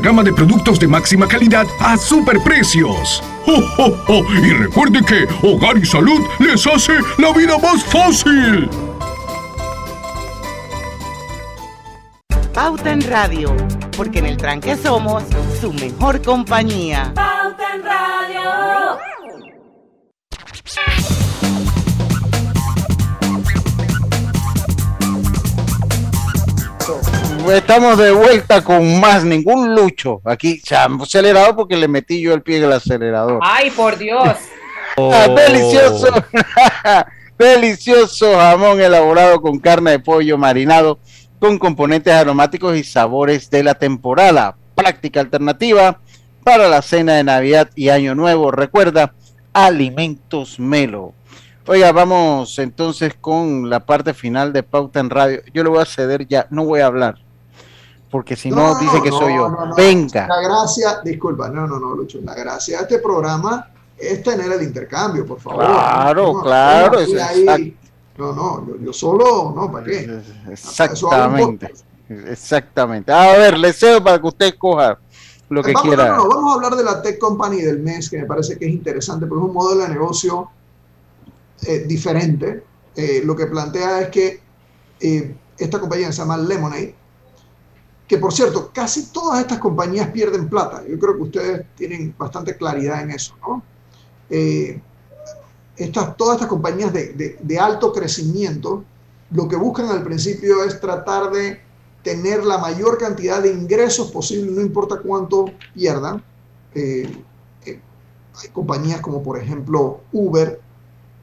gama de productos de máxima calidad a superprecios. ¡Oh, oh, oh! Y recuerde que Hogar y Salud les hace la vida más fácil. Pauta en Radio, porque en el tranque somos su mejor compañía. Pauta en Radio. Estamos de vuelta con más ningún lucho. Aquí se ha acelerado porque le metí yo el pie en el acelerador. Ay, por Dios. Ah, delicioso, delicioso jamón elaborado con carne de pollo marinado con componentes aromáticos y sabores de la temporada. Práctica alternativa para la cena de Navidad y Año Nuevo. Recuerda, Alimentos Melo. Oiga, vamos entonces con la parte final de Pauta en Radio. Yo le voy a ceder ya, no voy a hablar, porque si no, dice que soy yo. no. Venga. La gracia, disculpa, no, no, no, Lucho. La gracia de este programa es tener el intercambio, por favor. Claro, claro, no, es ahí- exact- no, no, yo, yo solo, no, ¿para qué? Exactamente. Exactamente. A ver, le cedo para que usted escoja lo que vamos, quiera. no, no, vamos a hablar de la Tech Company del mes, que me parece que es interesante, porque es un modelo de negocio eh, diferente. Eh, lo que plantea es que eh, esta compañía se llama Lemonade, que por cierto, casi todas estas compañías pierden plata. Yo creo que ustedes tienen bastante claridad en eso, ¿no? Eh, estas, todas estas compañías de, de- de alto crecimiento, lo que buscan al principio es tratar de tener la mayor cantidad de ingresos posible, no importa cuánto pierdan. Eh, eh, hay compañías como por ejemplo Uber,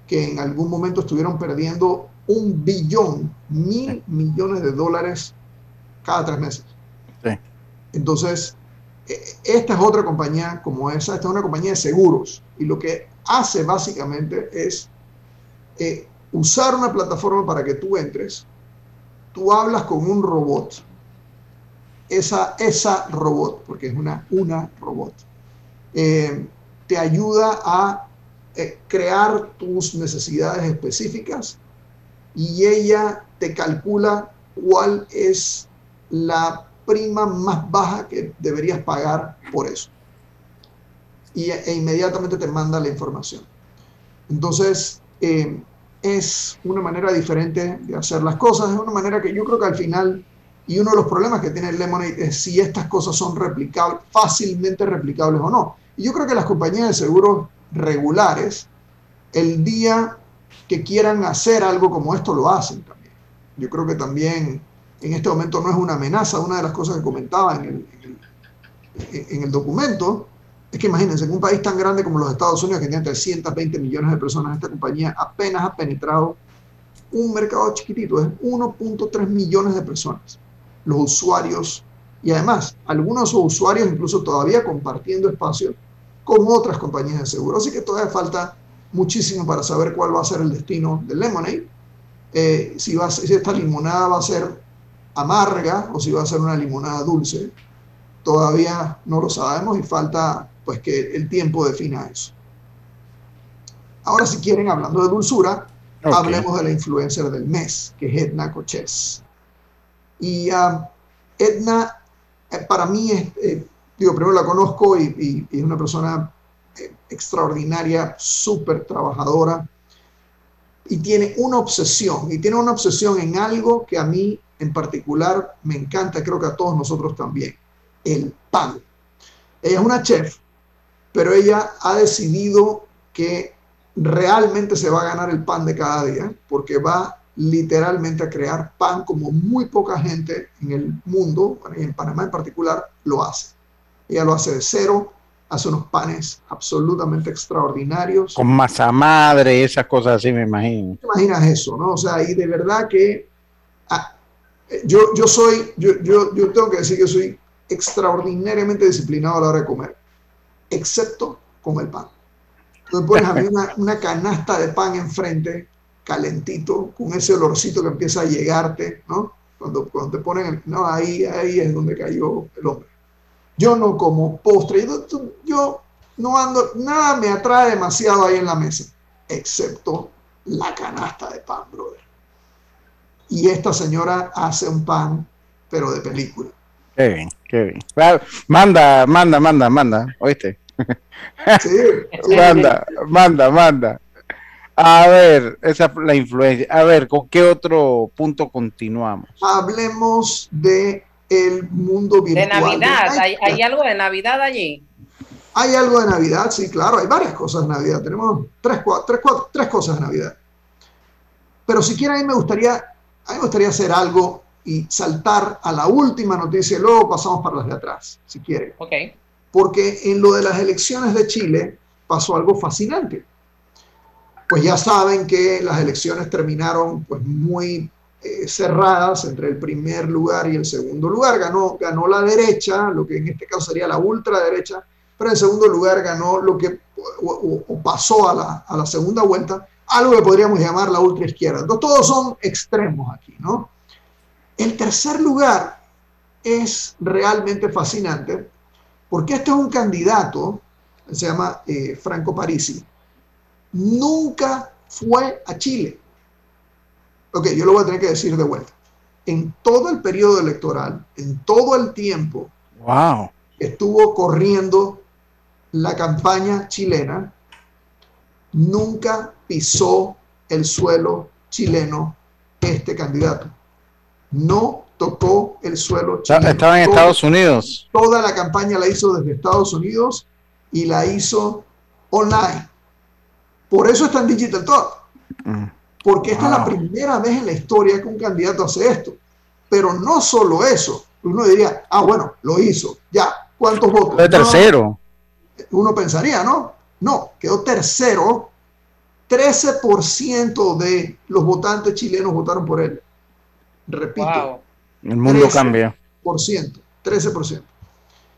que en algún momento estuvieron perdiendo un billón, mil millones de dólares cada tres meses. Entonces, eh, esta es otra compañía como esa, esta es una compañía de seguros y lo que hace básicamente es eh, usar una plataforma para que tú entres, tú hablas con un robot, esa, esa robot, porque es una, una robot, eh, te ayuda a eh, crear tus necesidades específicas y ella te calcula cuál es la prima más baja que deberías pagar por eso. Y, e inmediatamente te manda la información. Entonces, eh, es una manera diferente de hacer las cosas, es una manera que yo creo que al final, y uno de los problemas que tiene el Lemonade es si estas cosas son replicables, fácilmente replicables o no. Y yo creo que las compañías de seguros regulares, el día que quieran hacer algo como esto, lo hacen también. Yo creo que también en este momento no es una amenaza. Una de las cosas que comentaba en el, en el, en el documento es que imagínense, en un país tan grande como los Estados Unidos, que tiene 320 millones de personas, esta compañía apenas ha penetrado un mercado chiquitito, es 1.3 millones de personas, los usuarios, y además, algunos usuarios incluso todavía compartiendo espacio con otras compañías de seguro. Así que todavía falta muchísimo para saber cuál va a ser el destino de Lemonade. Eh, si, va si esta limonada va a ser amarga o si va a ser una limonada dulce, todavía no lo sabemos y falta pues que el tiempo defina eso. Ahora si quieren, hablando de dulzura, hablemos de la influencer del mes, que es Edna Coches. Y ah, Edna, eh, para mí, es, eh, digo, primero la conozco y, y- y es una persona eh, extraordinaria, súper trabajadora, y tiene una obsesión, y tiene una obsesión en algo que a mí en particular me encanta, creo que a todos nosotros también, el pan. Ella es una chef, pero ella ha decidido que realmente se va a ganar el pan de cada día, porque va literalmente a crear pan como muy poca gente en el mundo, y en Panamá en particular, lo hace. Ella lo hace de cero, hace unos panes absolutamente extraordinarios. Con masa madre, esas cosas así, me imagino. ¿Te imaginas eso, no? O sea, y de verdad que ah, yo, yo soy, yo, yo, yo tengo que decir que soy extraordinariamente disciplinado a la hora de comer, excepto con el pan. Entonces pones a mí una, una canasta de pan enfrente, calentito, con ese olorcito que empieza a llegarte, ¿no? Cuando, cuando te ponen, el- no, ahí, ahí es donde cayó el hombre. Yo no como postre, yo, yo no ando, nada me atrae demasiado ahí en la mesa, excepto la canasta de pan, brother. Y esta señora hace un pan, pero de película. Qué bien, qué bien. Manda, manda, manda, manda, ¿oíste? manda, manda, manda. A ver, esa es la influencia. A ver, ¿con qué otro punto continuamos? Hablemos de el mundo De virtual. Navidad, Ay, ¿hay, hay algo de Navidad allí? Hay algo de Navidad, sí, claro, hay varias cosas de Navidad. Tenemos tres, cua- tres, cuatro- tres cosas de Navidad. Pero si quieren, a mí me gustaría, a mí me gustaría hacer algo y saltar a la última noticia y luego pasamos para las de atrás, si quieren. Ok. Porque en lo de las elecciones de Chile pasó algo fascinante. Pues ya saben que las elecciones terminaron pues muy eh, cerradas entre el primer lugar y el segundo lugar. Ganó, ganó la derecha, lo que en este caso sería la ultraderecha, pero en segundo lugar ganó lo que o, pasó a la, a la segunda vuelta, algo que podríamos llamar la ultraizquierda. Entonces todos son extremos aquí, ¿no? El tercer lugar es realmente fascinante porque este es un candidato, se llama eh, Franco Parisi, nunca fue a Chile. Ok, yo lo voy a tener que decir de vuelta. En todo el periodo electoral, en todo el tiempo Wow. que estuvo corriendo la campaña chilena, nunca pisó el suelo chileno este candidato. No tocó el suelo chileno. Estaba en Estados Unidos. Toda la campaña la hizo desde Estados Unidos y la hizo online. Por eso está en Digital Talk. Porque esta es la primera vez en la historia que un candidato hace esto. Pero no solo eso. Uno diría, ah, bueno, lo hizo. Ya, ¿cuántos votos? No, tercero. uno pensaría, ¿no? No, quedó tercero. 13% de los votantes chilenos votaron por él. Repito, El mundo cambia. 13%.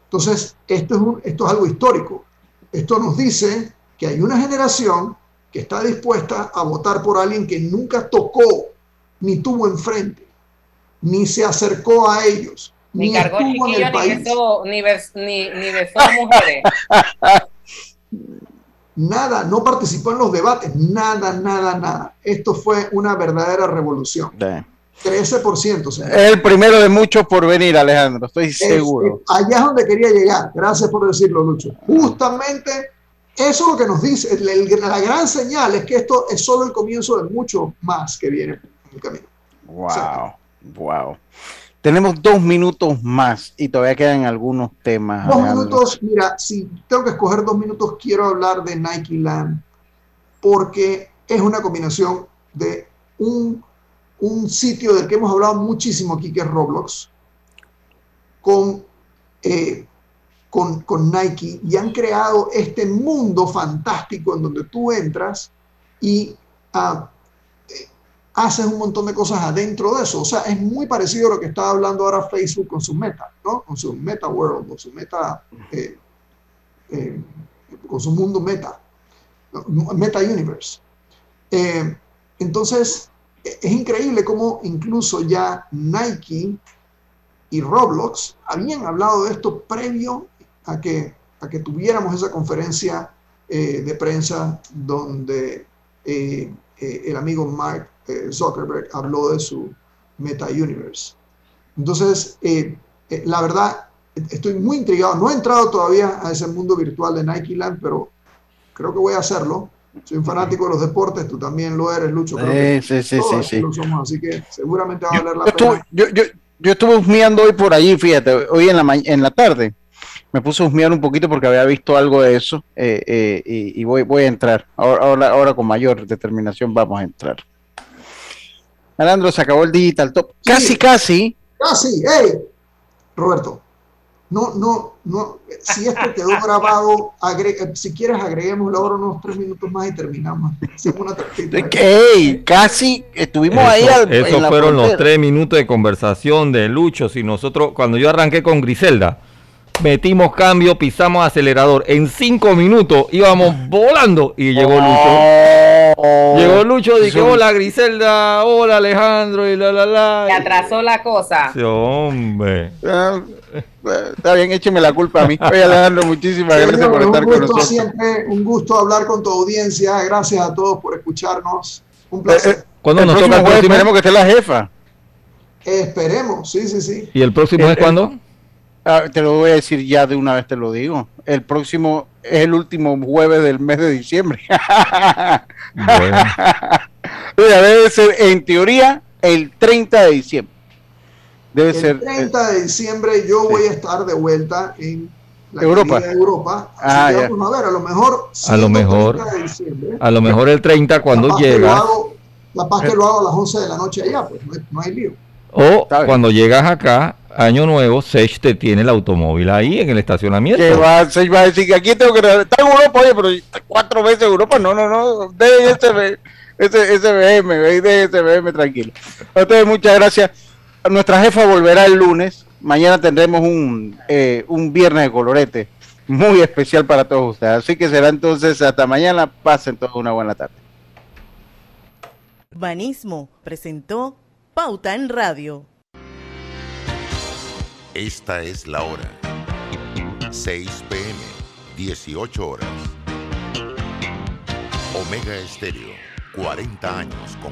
Entonces, esto es, un- esto es algo histórico. Esto nos dice que hay una generación que está dispuesta a votar por alguien que nunca tocó, ni tuvo enfrente, ni se acercó a ellos, Ni, ni, cargó estuvo en el ni país. besó, ni, bes- ni, ni besó mujeres. Nada, no participó en los debates, nada, nada, nada. Esto fue una verdadera revolución. 13%. señor. El primero de muchos por venir, Alejandro, estoy Es- seguro. es- allá es donde quería llegar. Gracias por decirlo, Lucho. Justamente eso es lo que nos dice. la gran señal es que esto es solo el comienzo de mucho más que viene en el camino. Wow, wow. Tenemos dos minutos más y todavía quedan algunos temas. Dos minutos, mira, si tengo que escoger dos minutos, quiero hablar de Nike Land porque es una combinación de un, un sitio del que hemos hablado muchísimo aquí, que es Roblox, con, eh, con, con Nike y han creado este mundo fantástico en donde tú entras y ah, eh, haces un montón de cosas adentro de eso. O sea, es muy parecido a lo que está hablando ahora Facebook con su meta, ¿no? Con su meta world, con su meta, eh, eh, con su mundo meta, meta universe. Entonces, e- es increíble cómo incluso ya Nike y Roblox habían hablado de esto previo a que, a que tuviéramos esa conferencia eh, de prensa donde eh, eh, el amigo Mark eh, Zuckerberg habló de su Meta Universe. Entonces, eh, eh, la verdad, estoy muy intrigado. No he entrado todavía a ese mundo virtual de Nike Land, pero creo que voy a hacerlo. Soy un fanático de los deportes, tú también lo eres, Lucho. creo que Sí, sí, sí, todos sí, lo somos, así que seguramente va a valer la Yo estuve, pena. yo, yo, yo estuve husmeando hoy por allí, fíjate, hoy en la, en la tarde. Me puse a husmear un poquito porque había visto algo de eso eh, eh, y, y voy, voy a entrar. Ahora, ahora, ahora con mayor determinación vamos a entrar. Alejandro, se acabó el Digital Top. Casi, casi. Casi, hey, Roberto, no, no, no, si esto quedó grabado, agre- eh, si quieres agreguemos ahora unos tres minutos más y terminamos. Hacemos una tarjeta. ¡Ey! Casi estuvimos ahí al, Esos fueron los tres minutos de conversación de Lucho. Si nosotros, cuando yo arranqué con Griselda, metimos cambio, pisamos acelerador. En cinco minutos íbamos volando y llegó Lucho. Llegó Lucho, dije, hola Griselda, hola Alejandro y la la la. Se atrasó la cosa. Sí, hombre. Ah, Está bien, écheme la culpa a mí. Oye, Alejandro, muchísimas gracias Señor, por estar un con gusto nosotros. siempre, un gusto hablar con tu audiencia. Gracias a todos por escucharnos. Un placer. ¿Cuándo el nos próximo toca el jueves próximo? esperemos que esté la jefa. Esperemos, sí, sí, sí. ¿Y el próximo es cuándo? Ah, te lo voy a decir ya de una vez, te lo digo. El próximo es el último jueves del mes de diciembre. Mira, debe ser, en teoría, el 30 de diciembre. Debe El ser. 30 de diciembre yo voy a estar de vuelta en la Europa. querida Europa. Así Ah, que ya. vamos a ver, a lo mejor. A lo mejor, 30 de diciembre, a lo mejor el 30 cuando capaz que lo llegas, hago- capaz que lo hago a las 11 de la noche allá, pues no hay, no hay lío. o cuando llegas acá, año nuevo, Sech te tiene el automóvil ahí en el estacionamiento. Que va, a decir que aquí tengo que está en Europa, oye, pero cuatro veces en Europa, no, no, no, de ese, ese, ese BM, de ese BM tranquilo. A ustedes muchas gracias. Nuestra jefa volverá el lunes. Mañana tendremos un, eh, un viernes de colorete muy especial para todos ustedes. Así que será entonces hasta mañana. Pasen todos una buena tarde. Banismo presentó Pauta en Radio. Esta es la hora. 6 pm, 18 horas. Omega Estéreo, 40 años con